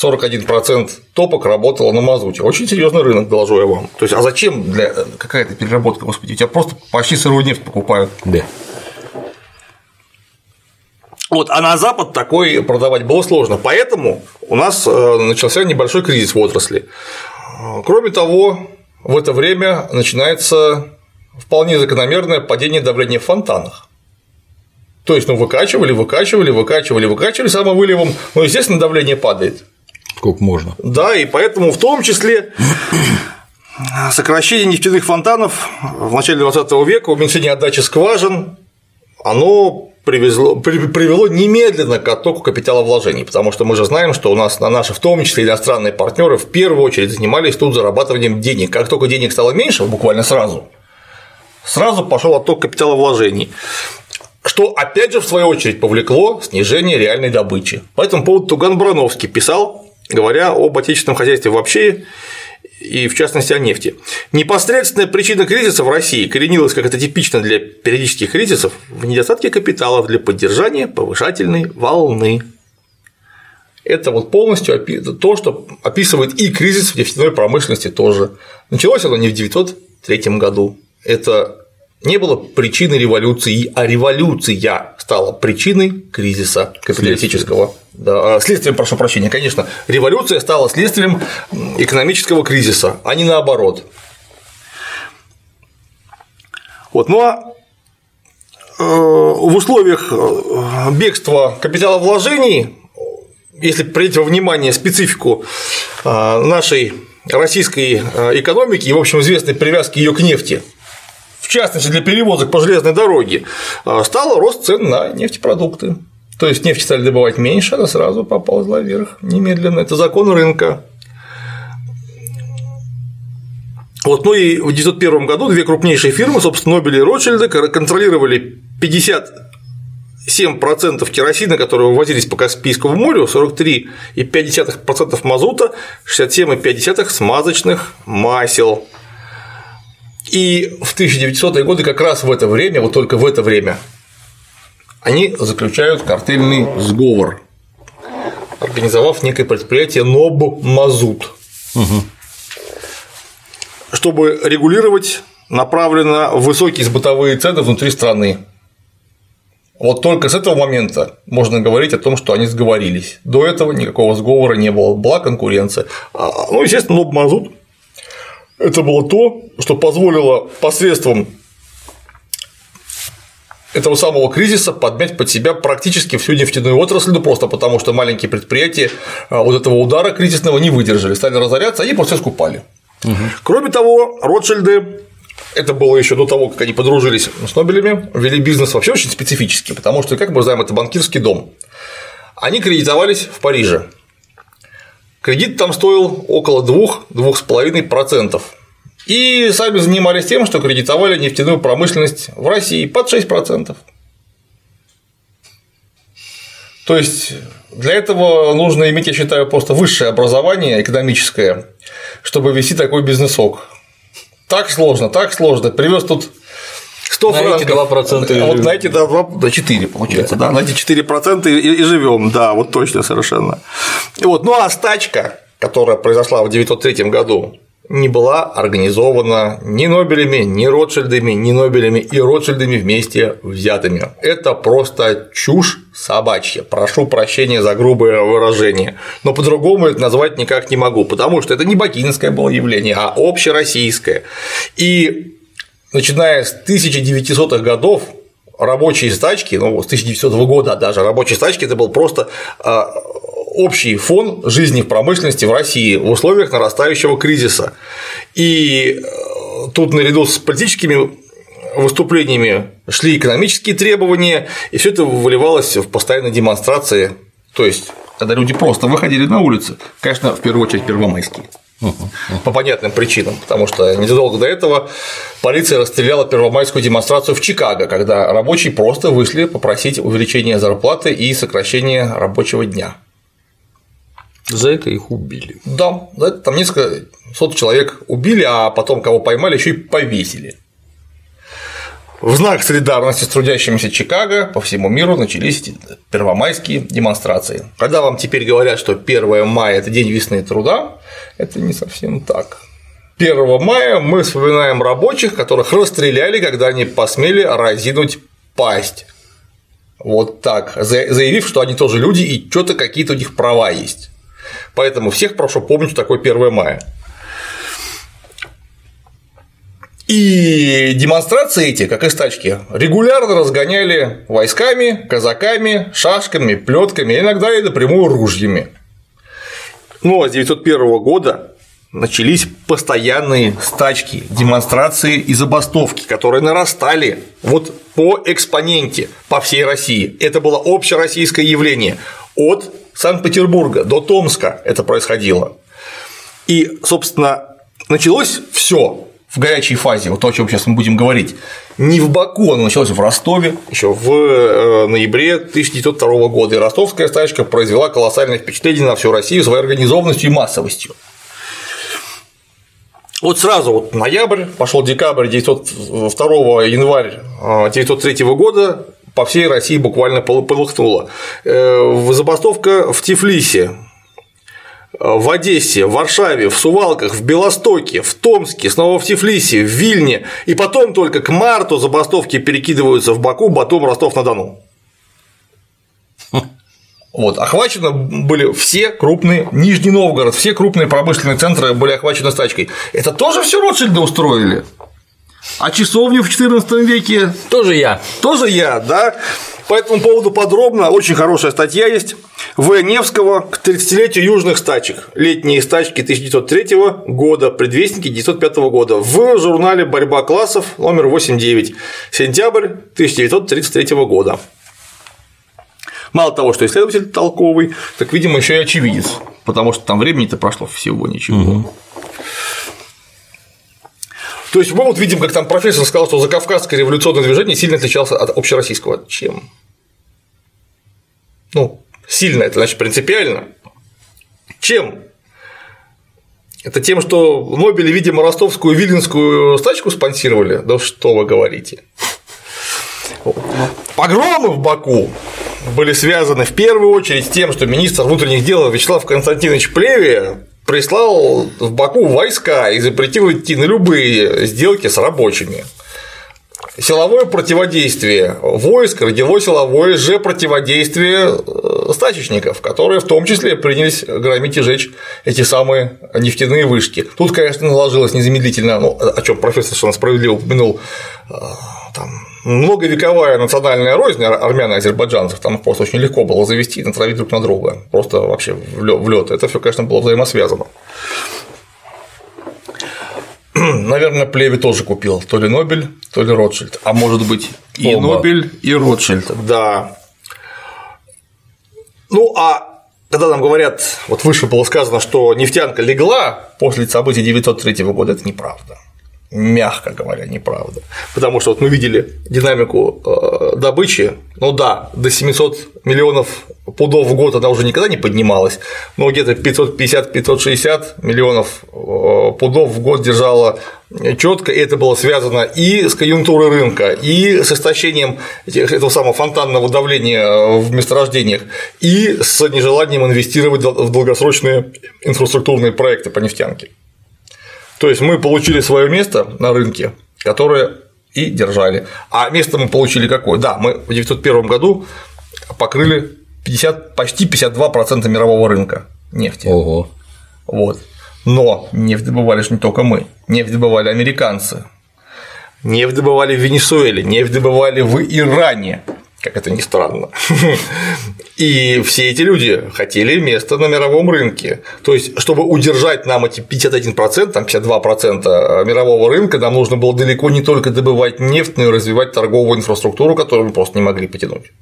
41% топок работало на мазуте. Очень серьезный рынок, доложу я вам. То есть, а зачем для какая-то переработка, господи, у тебя просто почти сырую нефть покупают. Да. Вот, а на Запад такой продавать было сложно, поэтому у нас э, начался небольшой кризис в отрасли. Кроме того, в это время начинается вполне закономерное падение давления в фонтанах. То есть, ну, выкачивали, выкачивали, выкачивали, выкачивали самовыливом, но, естественно, давление падает. Сколько можно. Да, и поэтому в том числе сокращение нефтяных фонтанов в начале 20 века, уменьшение отдачи скважин, оно привезло, привело немедленно к оттоку капиталовложений, потому что мы же знаем, что у нас на наши, в том числе иностранные партнеры, в первую очередь занимались тут зарабатыванием денег. Как только денег стало меньше, буквально сразу, сразу пошел отток капиталовложений. что опять же в свою очередь повлекло снижение реальной добычи. По этому поводу Туган Брановский писал, говоря об отечественном хозяйстве вообще и в частности о нефти. Непосредственная причина кризиса в России коренилась, как это типично для периодических кризисов, в недостатке капиталов для поддержания повышательной волны. Это вот полностью то, что описывает и кризис в нефтяной промышленности тоже. Началось оно не в 1903 году. Это не было причиной революции, а революция стала причиной кризиса капиталистического. Да, а, следствием, прошу прощения, конечно, революция стала следствием экономического кризиса, а не наоборот. Вот, ну а э, в условиях э, бегства капитала вложений, если принять во внимание специфику э, нашей российской экономики и, в общем, известной привязки ее к нефти, частности для перевозок по железной дороге, а, стал рост цен на нефтепродукты. То есть нефть стали добывать меньше, она сразу поползла вверх немедленно. Это закон рынка. Вот, ну и в 1901 году две крупнейшие фирмы, собственно, Нобель и Ротшильды, контролировали 57% керосина, которые вывозились по Каспийскому морю, 43,5% мазута, 67,5% смазочных масел. И в 1900-е годы как раз в это время, вот только в это время, они заключают картельный сговор, организовав некое предприятие НОБ Мазут, угу. чтобы регулировать направленно высокие сбытовые цены внутри страны. Вот только с этого момента можно говорить о том, что они сговорились. До этого никакого сговора не было, была конкуренция. А, ну, естественно, НОБ Мазут это было то, что позволило посредством этого самого кризиса подмять под себя практически всю нефтяную отрасль, ну просто потому что маленькие предприятия а, вот этого удара кризисного не выдержали, стали разоряться, они просто скупали. Угу. Кроме того, Ротшильды это было еще до того, как они подружились с Нобелями, вели бизнес вообще очень специфический, потому что, как мы знаем, это банкирский дом. Они кредитовались в Париже. Кредит там стоил около 2-2,5%. И сами занимались тем, что кредитовали нефтяную промышленность в России под 6%. То есть для этого нужно иметь, я считаю, просто высшее образование экономическое, чтобы вести такой бизнесок. Так сложно, так сложно. Привез тут 100 на франков. Эти 2% вот на эти 2, да, 4 получается, да, да на эти 4% и, и, и живем, да, вот точно совершенно. И вот, ну а стачка, которая произошла в 1903 году, не была организована ни Нобелями, ни Ротшильдами, ни Нобелями и Ротшильдами вместе взятыми. Это просто чушь собачья. Прошу прощения за грубое выражение. Но по-другому это назвать никак не могу, потому что это не бакинское было явление, а общероссийское. И начиная с 1900-х годов рабочие стачки, ну, с 1900 года даже рабочие стачки это был просто а, общий фон жизни в промышленности в России в условиях нарастающего кризиса. И э, тут наряду с политическими выступлениями шли экономические требования, и все это выливалось в постоянные демонстрации. То есть, когда люди просто выходили на улицы, конечно, в первую очередь первомайские. По понятным причинам, потому что незадолго до этого полиция расстреляла первомайскую демонстрацию в Чикаго, когда рабочие просто вышли попросить увеличения зарплаты и сокращения рабочего дня. За это их убили. Да, за это там несколько сот человек убили, а потом кого поймали, еще и повесили. В знак солидарности с трудящимися Чикаго по всему миру начались первомайские демонстрации. Когда вам теперь говорят, что 1 мая – это день весны труда, это не совсем так. 1 мая мы вспоминаем рабочих, которых расстреляли, когда они посмели разинуть пасть. Вот так, заявив, что они тоже люди и что-то какие-то у них права есть. Поэтому всех прошу помнить, что такое 1 мая. И демонстрации эти, как и стачки, регулярно разгоняли войсками, казаками, шашками, плетками, иногда и напрямую ружьями. Ну а с 1901 года начались постоянные стачки, демонстрации и забастовки, которые нарастали вот по экспоненте по всей России. Это было общероссийское явление от Санкт-Петербурга до Томска это происходило. И, собственно, началось все в горячей фазе, вот то, о чем сейчас мы будем говорить, не в Баку, оно началось в Ростове еще в э, ноябре 1902 года, и ростовская стачка произвела колоссальное впечатление на всю Россию своей организованностью и массовостью. Вот сразу вот ноябрь, пошел декабрь 902 январь 1903 года, по всей России буквально полыхнуло. Э, забастовка в Тифлисе, в Одессе, в Варшаве, в Сувалках, в Белостоке, в Томске, снова в Тифлисе, в Вильне, и потом только к марту забастовки перекидываются в Баку, Батум, Ростов-на-Дону. Вот, охвачены были все крупные, Нижний Новгород, все крупные промышленные центры были охвачены стачкой. Это тоже все Ротшильды устроили? А часовню в XIV веке тоже я. Тоже я, да. По этому поводу подробно, очень хорошая статья есть. В. Невского к 30-летию южных стачек. Летние стачки 1903 года, предвестники 1905 года. В журнале «Борьба классов» номер 8.9. Сентябрь 1933 года. Мало того, что исследователь толковый, так, видимо, еще и очевидец, потому что там времени-то прошло всего ничего. Угу. То есть мы вот видим, как там профессор сказал, что закавказское революционное движение сильно отличалось от общероссийского. Чем? Ну, сильно это значит принципиально. Чем? Это тем, что Нобели, видимо, ростовскую виленскую стачку спонсировали? Да что вы говорите? Погромы в Баку были связаны в первую очередь с тем, что министр внутренних дел Вячеслав Константинович Плеве прислал в Баку войска и запретил идти на любые сделки с рабочими. Силовое противодействие войск родило силовое же противодействие э, стачечников, которые в том числе принялись громить и жечь эти самые нефтяные вышки. Тут, конечно, наложилось незамедлительно, ну, о чем профессор совершенно справедливо упомянул, э, там, многовековая национальная рознь армян и азербайджанцев, там просто очень легко было завести и натравить друг на друга, просто вообще в лед. Это все, конечно, было взаимосвязано. *clears throat* Наверное, Плеви тоже купил то ли Нобель, то ли Ротшильд, а может быть и Оба. Нобель, и Ротшильд. Да. Ну, а когда нам говорят, вот выше было сказано, что нефтянка легла после событий 903 года, это неправда мягко говоря, неправда. Потому что вот мы видели динамику э, добычи, ну да, до 700 миллионов пудов в год она уже никогда не поднималась, но где-то 550-560 миллионов э, пудов в год держала четко, и это было связано и с конъюнктурой рынка, и с истощением этого самого фонтанного давления в месторождениях, и с нежеланием инвестировать в долгосрочные инфраструктурные проекты по нефтянке. То есть мы получили свое место на рынке, которое и держали. А место мы получили какое? Да, мы в 1901 году покрыли 50, почти 52% мирового рынка нефти. Ого. Вот. Но нефть добывали же не только мы, нефть добывали американцы, нефть добывали в Венесуэле, нефть добывали в Иране, как это ни странно. *laughs* И все эти люди хотели место на мировом рынке. То есть, чтобы удержать нам эти 51%, там 52% мирового рынка, нам нужно было далеко не только добывать нефть, но и развивать торговую инфраструктуру, которую мы просто не могли потянуть.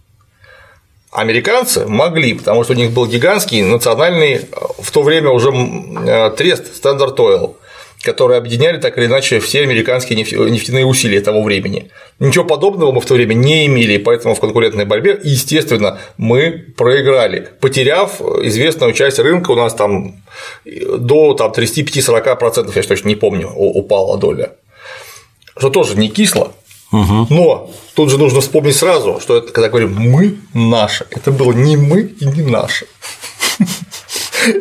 Американцы могли, потому что у них был гигантский национальный в то время уже э, трест Standard Oil, которые объединяли так или иначе все американские нефтяные усилия того времени. Ничего подобного мы в то время не имели, поэтому в конкурентной борьбе, естественно, мы проиграли, потеряв известную часть рынка, у нас там до там, 35-40%, я точно не помню, упала доля. Что тоже не кисло, но тут же нужно вспомнить сразу, что это, когда говорим мы наши, это было не мы и не наши. *laughs*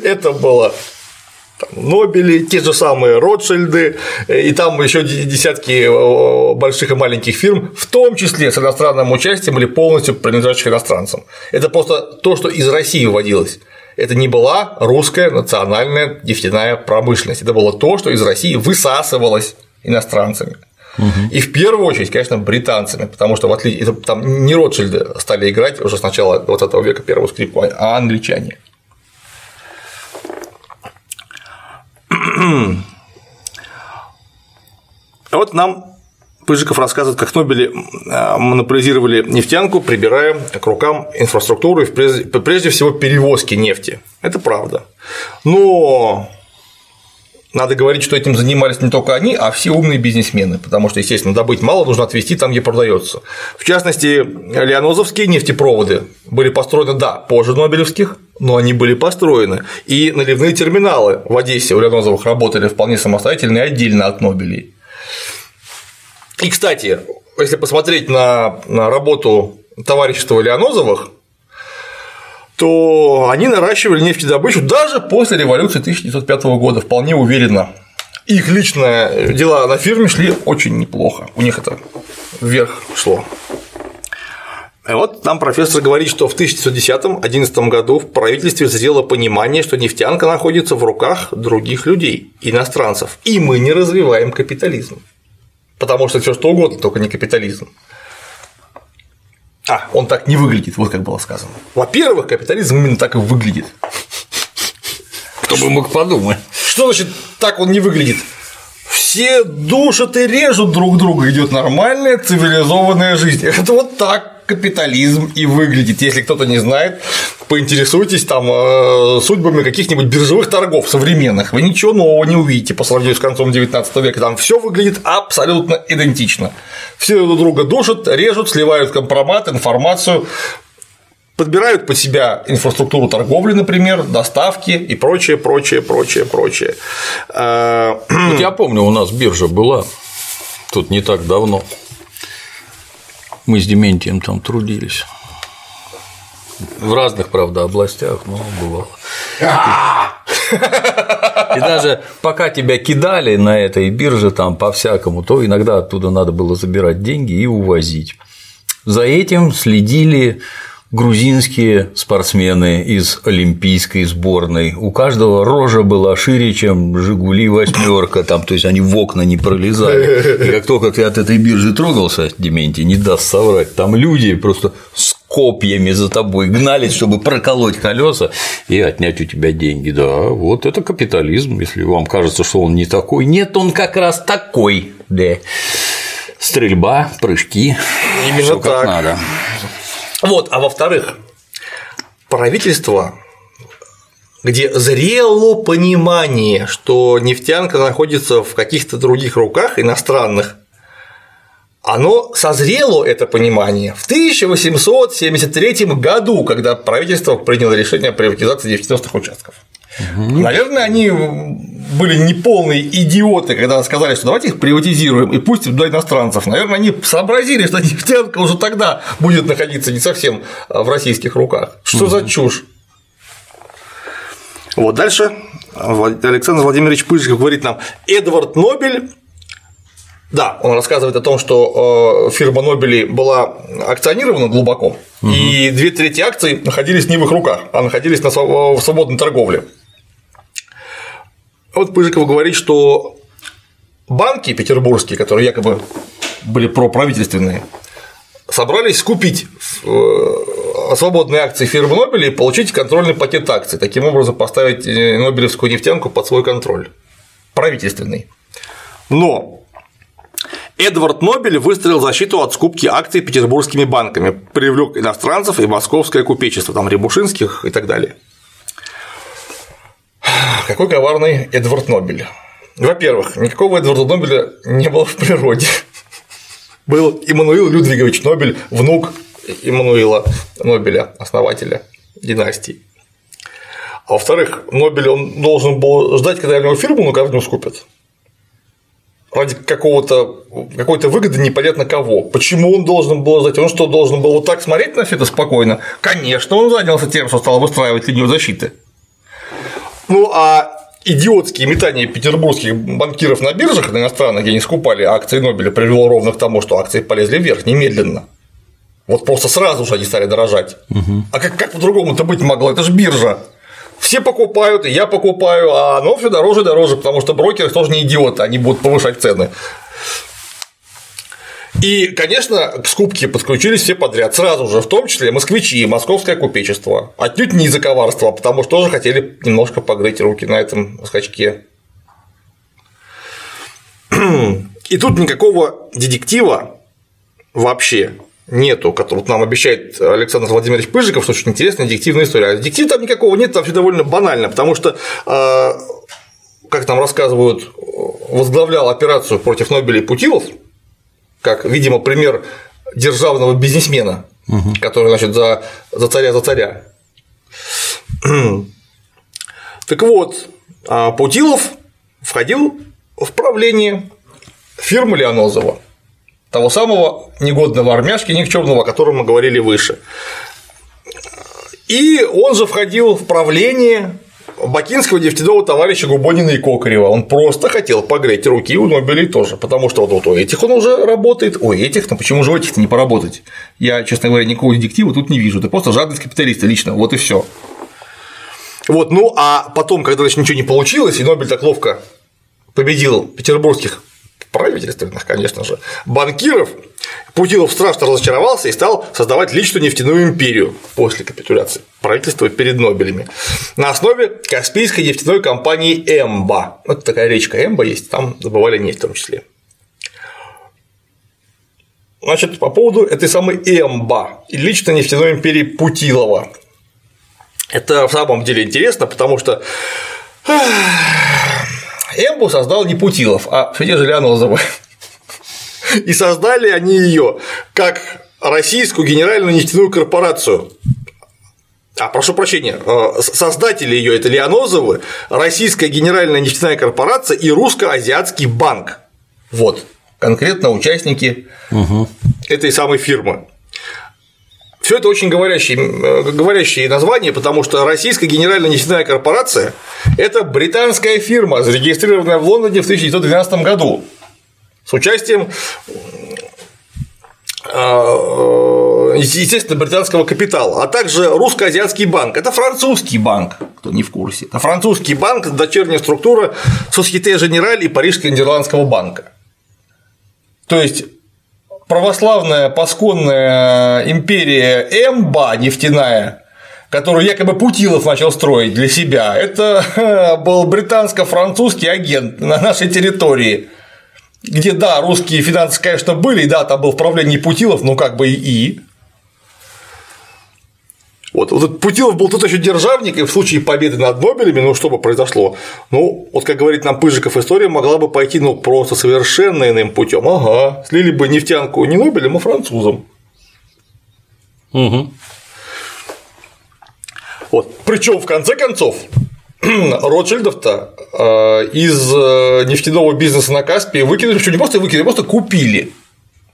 Это было Нобели, те же самые Ротшильды, и там еще десятки больших и маленьких фирм, в том числе с иностранным участием были полностью принадлежащих иностранцам. Это просто то, что из России вводилось. Это не была русская национальная нефтяная промышленность, это было то, что из России высасывалось иностранцами. И в первую очередь, конечно, британцами, потому что в отличие это, там не Ротшильды стали играть уже с начала 20 века первую скрипку, а англичане. Вот нам Пыжиков рассказывает, как Нобели э, монополизировали нефтянку, прибирая к рукам инфраструктуру и прежде всего перевозки нефти. Это правда. Но надо говорить, что этим занимались не только они, а все умные бизнесмены, потому что, естественно, добыть мало, нужно отвезти там, где продается. В частности, леонозовские нефтепроводы были построены, да, позже Нобелевских, но они были построены. И наливные терминалы в Одессе у Леонозовых работали вполне самостоятельно и отдельно от Нобелей. И, кстати, если посмотреть на, на работу товарищества Леонозовых, то они наращивали нефтедобычу даже после революции 1905 года вполне уверенно. Их личные дела на фирме шли очень неплохо, у них это вверх шло. И вот там профессор говорит, что в 1910-11 году в правительстве зрело понимание, что нефтянка находится в руках других людей, иностранцев, и мы не развиваем капитализм. Потому что все что угодно, только не капитализм. А, он так не выглядит, вот как было сказано. Во-первых, капитализм именно так и выглядит. Кто бы мог подумать. Что значит так он не выглядит? Все душат и режут друг друга, идет нормальная цивилизованная жизнь. Это вот так капитализм и выглядит. Если кто-то не знает, поинтересуйтесь там э, судьбами каких-нибудь биржевых торгов современных. Вы ничего нового не увидите по сравнению с концом 19 века. Там все выглядит абсолютно идентично. Все друг друга душат, режут, сливают компромат, информацию, подбирают под себя инфраструктуру торговли, например, доставки и прочее, прочее, прочее, прочее. Э, *clears throat* вот я помню, у нас биржа была тут не так давно. Мы с Дементием там трудились. В разных, правда, областях, но бывало. И даже пока тебя кидали на этой бирже там по-всякому, то иногда оттуда надо было забирать деньги и увозить. За этим следили грузинские спортсмены из олимпийской сборной. У каждого рожа была шире, чем Жигули восьмерка, там, то есть они в окна не пролезали. И как только ты от этой биржи трогался, Дементий, не даст соврать, там люди просто с копьями за тобой гнались, чтобы проколоть колеса и отнять у тебя деньги. Да, вот это капитализм, если вам кажется, что он не такой. Нет, он как раз такой, да. Стрельба, прыжки, Именно всё как так. надо. Вот, а во-вторых, правительство где зрело понимание, что нефтянка находится в каких-то других руках иностранных, оно созрело это понимание в 1873 году, когда правительство приняло решение о приватизации нефтяных участков. Угу. Наверное, они были неполные идиоты, когда сказали, что давайте их приватизируем и пустим туда иностранцев. Наверное, они сообразили, что нефтянка уже тогда будет находиться не совсем а, в российских руках. Что угу. за чушь? Вот дальше Александр Владимирович Пыжиков говорит нам, Эдвард Нобель да, он рассказывает о том, что э, фирма Нобели была акционирована глубоко, угу. и две трети акций находились не в их руках, а находились на в свободной торговле. Вот Пыжиков говорит, что банки петербургские, которые якобы были проправительственные, собрались скупить э, свободные акции фирмы Нобеля и получить контрольный пакет акций, таким образом поставить э, Нобелевскую нефтянку под свой контроль правительственный. Но Эдвард Нобель выстроил защиту от скупки акций петербургскими банками, привлек иностранцев и московское купечество, там Рябушинских и так далее. Какой коварный Эдвард Нобель. Во-первых, никакого Эдварда Нобеля не было в природе. Был Иммануил Людвигович Нобель, внук Иммануила Нобеля, основателя династии. А во-вторых, Нобель он должен был ждать, когда его фирму на говню скупят ради какого-то какой-то выгоды непонятно кого. Почему он должен был ждать? Он что, должен был вот так смотреть на все это спокойно? Конечно, он занялся тем, что стал выстраивать линию защиты. Ну, а идиотские метания петербургских банкиров на биржах на иностранных, где они скупали акции Нобеля, привело ровно к тому, что акции полезли вверх немедленно. Вот просто сразу же они стали дорожать. Угу. А как, как по-другому-то быть могло? Это же биржа. Все покупают, и я покупаю, а оно все дороже и дороже, потому что брокеры тоже не идиоты, они будут повышать цены. И, конечно, к скупке подключились все подряд, сразу же, в том числе москвичи, московское купечество. Отнюдь не из-за коварства, потому что тоже хотели немножко погреть руки на этом скачке. И тут никакого детектива вообще нету, который нам обещает Александр Владимирович Пыжиков, что очень интересная детективная история. А детектива там никакого нет, там все довольно банально, потому что э, как нам рассказывают, возглавлял операцию против Нобеля и Путилов, как, видимо, пример державного бизнесмена, угу. который, значит, за, за царя за царя. *clears throat* так вот, а Путилов входил в правление фирмы Леонозова, того самого негодного армяшки никчемного, о котором мы говорили выше. И он же входил в правление бакинского нефтяного товарища Губонина и Кокарева. Он просто хотел погреть руки у Нобелей тоже, потому что вот, вот у этих он уже работает, у этих, ну почему же у этих-то не поработать? Я, честно говоря, никакого дедиктива тут не вижу, это просто жадность капиталиста лично, вот и все. Вот, ну а потом, когда значит, ничего не получилось, и Нобель так ловко победил петербургских правительственных, конечно же, банкиров, Путилов страшно разочаровался и стал создавать личную нефтяную империю после капитуляции правительства перед Нобелями на основе Каспийской нефтяной компании Эмба. Вот такая речка Эмба есть, там добывали нефть в том числе. Значит, по поводу этой самой Эмба и личной нефтяной империи Путилова. Это в самом деле интересно, потому что Эмбу создал не Путилов, а Федя Желянозова. И создали они ее как Российскую генеральную нефтяную корпорацию. А, прошу прощения, э, создатели ее это Леонозовы, Российская генеральная нефтяная корпорация и Русско-Азиатский банк. Вот, конкретно участники угу. этой самой фирмы. Все это очень говорящие, э, говорящие названия, потому что Российская генеральная нефтяная корпорация – это британская фирма, зарегистрированная в Лондоне в 1912 году с участием а, э, естественно, британского капитала, а также русско-азиатский банк. Это французский банк, кто не в курсе. Это французский банк, дочерняя структура Societe Generale и Парижского нидерландского банка. То есть православная пасконная империя Эмба нефтяная, которую якобы Путилов начал строить для себя, это *laughs* был британско-французский агент на нашей территории где, да, русские финансы, конечно, были, да, там был в правлении Путилов, но как бы и. Вот, вот Путилов был тут еще державник, и в случае победы над Нобелями, ну что бы произошло? Ну, вот как говорит нам Пыжиков, история могла бы пойти, ну, просто совершенно иным путем. Ага, слили бы нефтянку не Нобелем, а французом. Угу. Вот. Причем в конце концов, *clears throat* Ротшильдов-то э, из э, нефтяного бизнеса на Каспии выкинули, что не просто выкинули, просто купили.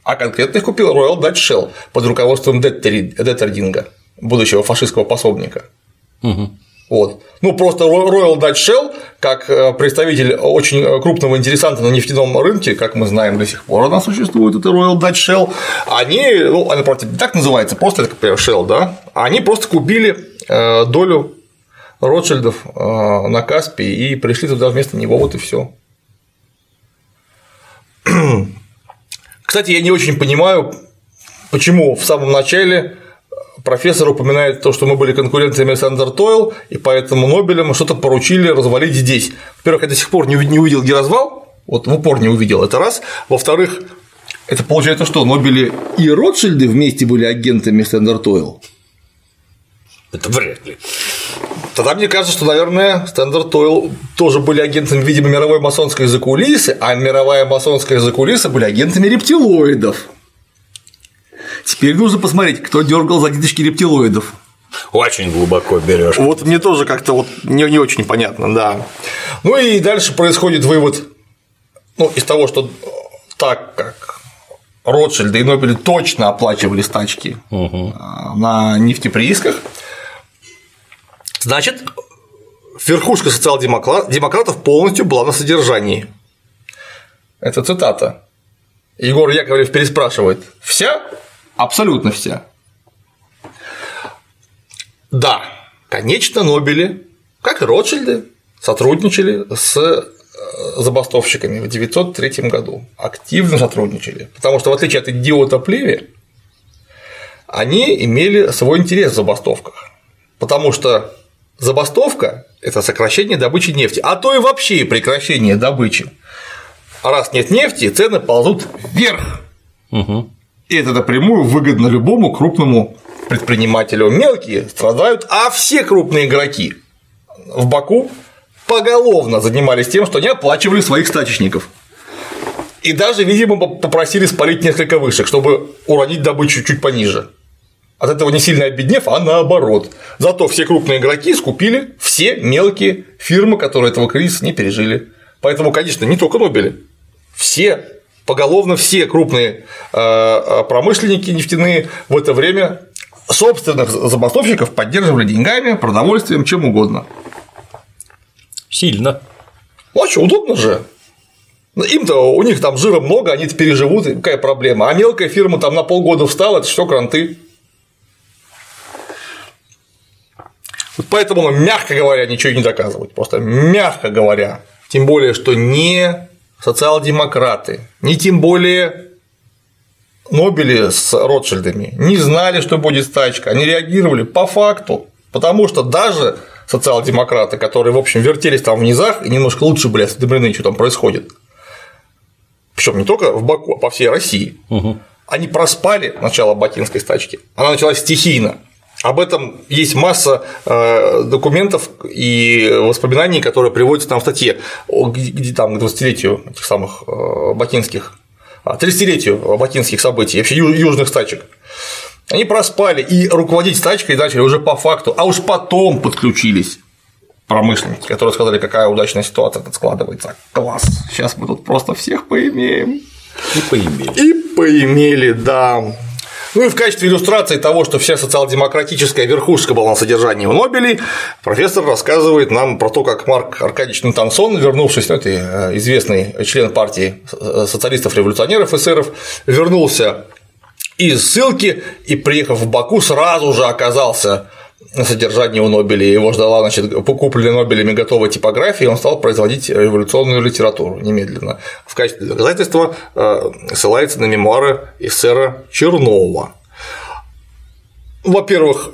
А конкретно их купил Royal Dutch Shell под руководством Деттердинга, будущего фашистского пособника. Угу. Вот. Ну, просто Royal Dutch Shell, как э, представитель очень крупного интересанта на нефтяном рынке, как мы знаем до сих пор, она существует, это Royal Dutch Shell, они, ну, она, правда, не так называется, просто это, как Shell, да, они просто купили долю Ротшильдов э, на Каспии и пришли туда вместо него, вот и все. *clears throat* Кстати, я не очень понимаю, почему в самом начале профессор упоминает то, что мы были конкурентами Александр Тойл, и поэтому Нобелем что-то поручили развалить здесь. Во-первых, я до сих пор не увидел, где развал, вот в упор не увидел, это раз. Во-вторых, это получается что, Нобели и Ротшильды вместе были агентами Standard Oil? Это вряд ли. Тогда мне кажется, что, наверное, Standard Oil тоже были агентами, видимо, мировой масонской закулисы, а мировая масонская закулиса были агентами рептилоидов. Теперь нужно посмотреть, кто дергал за ниточки рептилоидов. Очень глубоко берешь. Вот мне тоже как-то вот не, не очень понятно, да. Ну и дальше происходит вывод, ну, из того, что так как Ротшильды и Нобели точно оплачивали стачки угу. на нефтеприисках, Значит, верхушка социал-демократов полностью была на содержании. Это цитата. Егор Яковлев переспрашивает. Вся? Абсолютно вся. Да, конечно, Нобели, как и Ротшильды, сотрудничали с э, забастовщиками в 1903 году. Активно сотрудничали. Потому что, в отличие от идиота Плеви, они имели свой интерес в забастовках. Потому что Забастовка – это сокращение добычи нефти, а то и вообще прекращение добычи. А раз нет нефти, цены ползут вверх. Угу. И это напрямую выгодно любому крупному предпринимателю. Мелкие страдают, а все крупные игроки в Баку поголовно занимались тем, что они оплачивали своих стачечников. И даже, видимо, попросили спалить несколько вышек, чтобы уронить добычу чуть пониже. От этого не сильно обеднев, а наоборот. Зато все крупные игроки скупили все мелкие фирмы, которые этого кризиса не пережили. Поэтому, конечно, не только Нобели, все поголовно все крупные э, э, промышленники нефтяные в это время собственных забастовщиков поддерживали деньгами, продовольствием, чем угодно. Сильно. Ну, а что, удобно же. Им-то у них там жира много, они переживут, какая проблема. А мелкая фирма там на полгода встала, это что, кранты. Вот поэтому, мягко говоря, ничего не доказывать. Просто мягко говоря. Тем более, что не социал-демократы, не тем более Нобели с Ротшильдами не знали, что будет стачка, они реагировали по факту, потому что даже социал-демократы, которые, в общем, вертелись там в низах и немножко лучше были осведомлены, что там происходит, причем не только в Баку, а по всей России, угу. они проспали начало бакинской стачки, она началась стихийно, об этом есть масса э, документов и воспоминаний, которые приводятся там в статье, где там к 20-летию этих самых э, бакинских, 30-летию бакинских событий, вообще южных стачек. Они проспали и руководить стачкой начали уже по факту, а уж потом подключились промышленники, которые сказали, какая удачная ситуация тут складывается. Класс, сейчас мы тут просто всех поимеем. И поимели. И поимели, да. Ну и в качестве иллюстрации того, что вся социал-демократическая верхушка была на содержании у Нобелей, профессор рассказывает нам про то, как Марк Аркадьевич Натансон, вернувшись, ну, это э, известный член партии социалистов-революционеров эсеров, вернулся из ссылки и, приехав в Баку, сразу же оказался на содержании у Нобеля, его ждала, значит, купленная Нобелями готовая типография, и он стал производить революционную литературу немедленно. В качестве доказательства э, ссылается на мемуары эсера Чернова. Во-первых,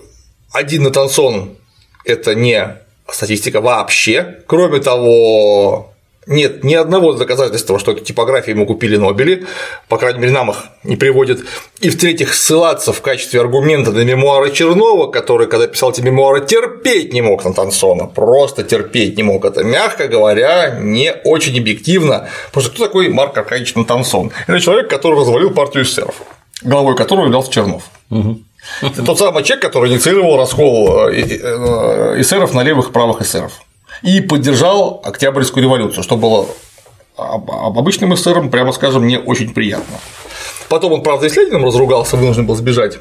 один Натансон – это не статистика вообще. Кроме того, нет ни одного доказательства, что эту типографию ему купили Нобели, по крайней мере, нам их не приводят. И в-третьих, ссылаться в качестве аргумента на мемуары Чернова, который, когда писал эти мемуары, терпеть не мог Антансона, просто терпеть не мог. Это, мягко говоря, не очень объективно. Потому что кто такой Марк Аркадьевич Антансон? Это человек, который развалил партию эсеров, главой которого являлся Чернов. Угу. Это тот самый человек, который инициировал раскол э, э, эсеров на левых и правых эсеров и поддержал Октябрьскую революцию, что было обычным эсерам, прямо скажем, не очень приятно. Потом он, правда, и с Лениным разругался, вынужден был сбежать.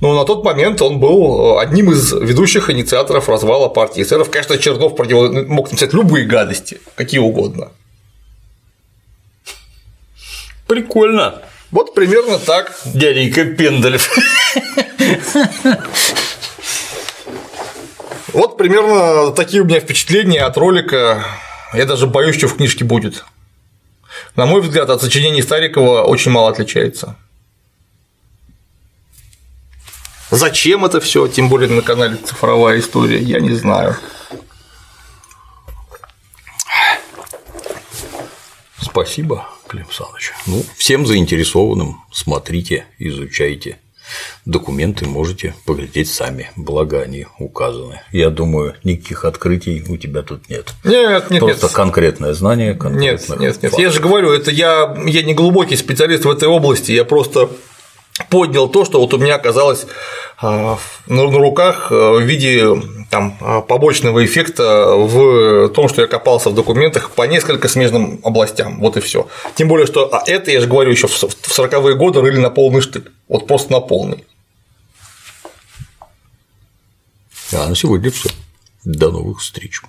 Но на тот момент он был одним из ведущих инициаторов развала партии эсеров. Конечно, Чернов про него мог написать любые гадости, какие угодно. Прикольно. Вот примерно так. Дяденька Пендалев. *laughs* Вот примерно такие у меня впечатления от ролика. Я даже боюсь, что в книжке будет. На мой взгляд, от сочинений Старикова очень мало отличается. Зачем это все, тем более на канале цифровая история, я не знаю. Спасибо, Клим Саныч. Ну, всем заинтересованным смотрите, изучайте документы можете поглядеть сами, благо они указаны. Я думаю, никаких открытий у тебя тут нет. Нет, нет, Просто нет. конкретное знание, Нет, нет, нет. Я же говорю, это я, я не глубокий специалист в этой области, я просто поднял то, что вот у меня оказалось а, на руках а, в виде там, а, побочного эффекта в том, что я копался в документах по несколько смежным областям. Вот и все. Тем более, что это, я же говорю, еще в 40-е годы рыли на полный штык. Вот просто на полный. А на сегодня все. До новых встреч.